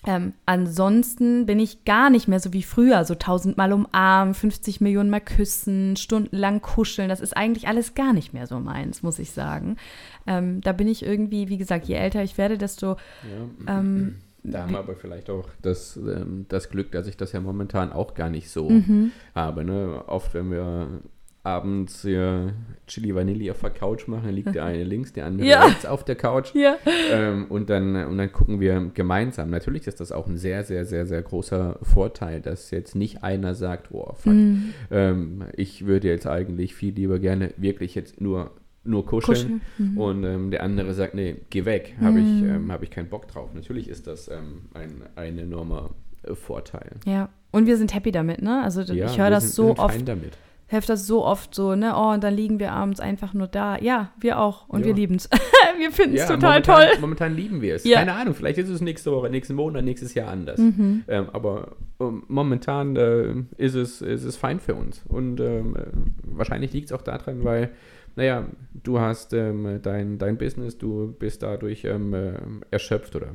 ähm, ansonsten bin ich gar nicht mehr so wie früher, so tausendmal umarmen, 50 Millionen Mal küssen, stundenlang kuscheln. Das ist eigentlich alles gar nicht mehr so meins, muss ich sagen. Ähm, da bin ich irgendwie, wie gesagt, je älter ich werde, desto Ja. ähm, Da haben wir aber vielleicht auch das, ähm, das Glück, dass ich das ja momentan auch gar nicht so Mhm. habe. Ne? Oft, wenn wir abends hier Chili Vanille auf der Couch machen, liegt der eine links, der andere Ja. rechts auf der Couch. ja. Ähm, und, dann, und dann gucken wir gemeinsam. Natürlich ist das auch ein sehr, sehr, sehr, sehr großer Vorteil, dass jetzt nicht einer sagt, oh, fuck, Mhm. ähm, ich würde jetzt eigentlich viel lieber gerne wirklich jetzt nur nur kuscheln. Kuscheln, mhm. Und ähm, der andere sagt, nee, geh weg, habe ich, Mhm. ähm, hab ich keinen Bock drauf. Natürlich ist das ähm, ein, ein enormer äh, Vorteil. Ja. Und wir sind happy damit, ne? Also Ja, ich höre das sind, so wir sind oft. Fein damit. Hilft das so oft so, ne? Oh, und dann liegen wir abends einfach nur da. Ja, wir auch. Und Ja. wir lieben es. wir finden es Ja, total momentan, toll. Momentan lieben wir es. Ja. Keine Ahnung, vielleicht ist es nächste Woche, nächsten Monat, nächstes Jahr anders. Mhm. Ähm, aber ähm, momentan äh, ist, es, ist es fein für uns. Und ähm, äh, wahrscheinlich liegt es auch daran, weil, naja, du hast ähm, dein, dein Business, du bist dadurch ähm, äh, erschöpft oder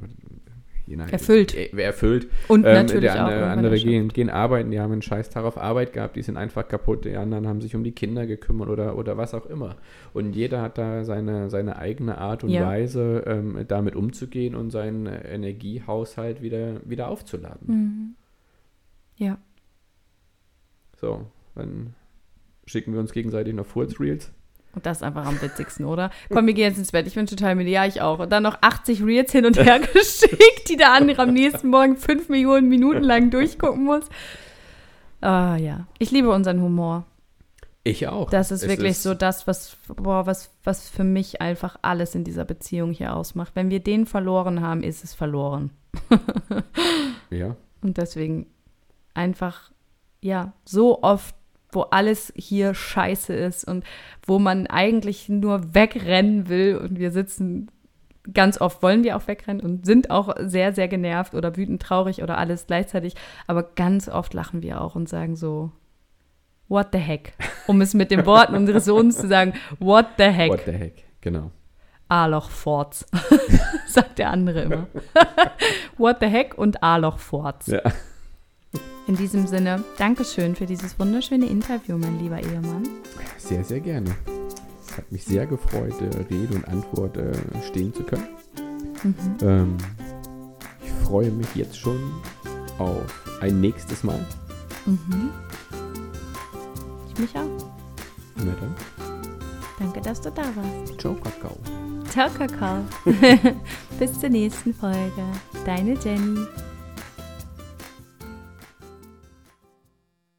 je nach, Erfüllt. Äh, erfüllt. Und Ähm, natürlich der auch. andere, irgendwann andere gehen, gehen arbeiten, die haben einen scheiß Tag auf Arbeit gehabt, die sind einfach kaputt, die anderen haben sich um die Kinder gekümmert oder, oder was auch immer. Und jeder hat da seine, seine eigene Art und Ja. Weise, ähm, damit umzugehen und seinen Energiehaushalt wieder, wieder aufzuladen. Mhm. Ja. So, dann schicken wir uns gegenseitig noch Furz-Reels. Und das ist einfach am witzigsten, oder? Komm, wir gehen jetzt ins Bett. Ich bin total müde. Ja, ich auch. Und dann noch 80 Reels hin und her geschickt, die der andere am nächsten Morgen fünf Millionen Minuten lang durchgucken muss. Ah, ja. Ich liebe unseren Humor. Ich auch. Das ist Es wirklich so das, was, boah, was, was für mich einfach alles in dieser Beziehung hier ausmacht. Wenn wir den verloren haben, ist es verloren. Ja, Und deswegen einfach, ja, so oft, wo alles hier scheiße ist und wo man eigentlich nur wegrennen will und wir sitzen, ganz oft wollen wir auch wegrennen und sind auch sehr, sehr genervt oder wütend, traurig oder alles gleichzeitig, aber ganz oft lachen wir auch und sagen so, what the heck? Um es mit den Worten unseres Sohnes zu sagen, what the heck? what the heck, genau. A-Loch Forts, sagt der andere immer. what the heck und A-Loch Forts. Ja. In diesem Sinne, Dankeschön für dieses wunderschöne Interview, mein lieber Ehemann. Sehr, sehr gerne. Es hat mich sehr gefreut, äh, Rede und Antwort äh, stehen zu können. Mhm. Ähm, ich freue mich jetzt schon auf ein nächstes Mal. Mhm. Ich mich auch. Na dann, Danke, dass du da warst. ciao, Kakao. Ciao, Kakao. Bis zur nächsten Folge. Deine Jenny.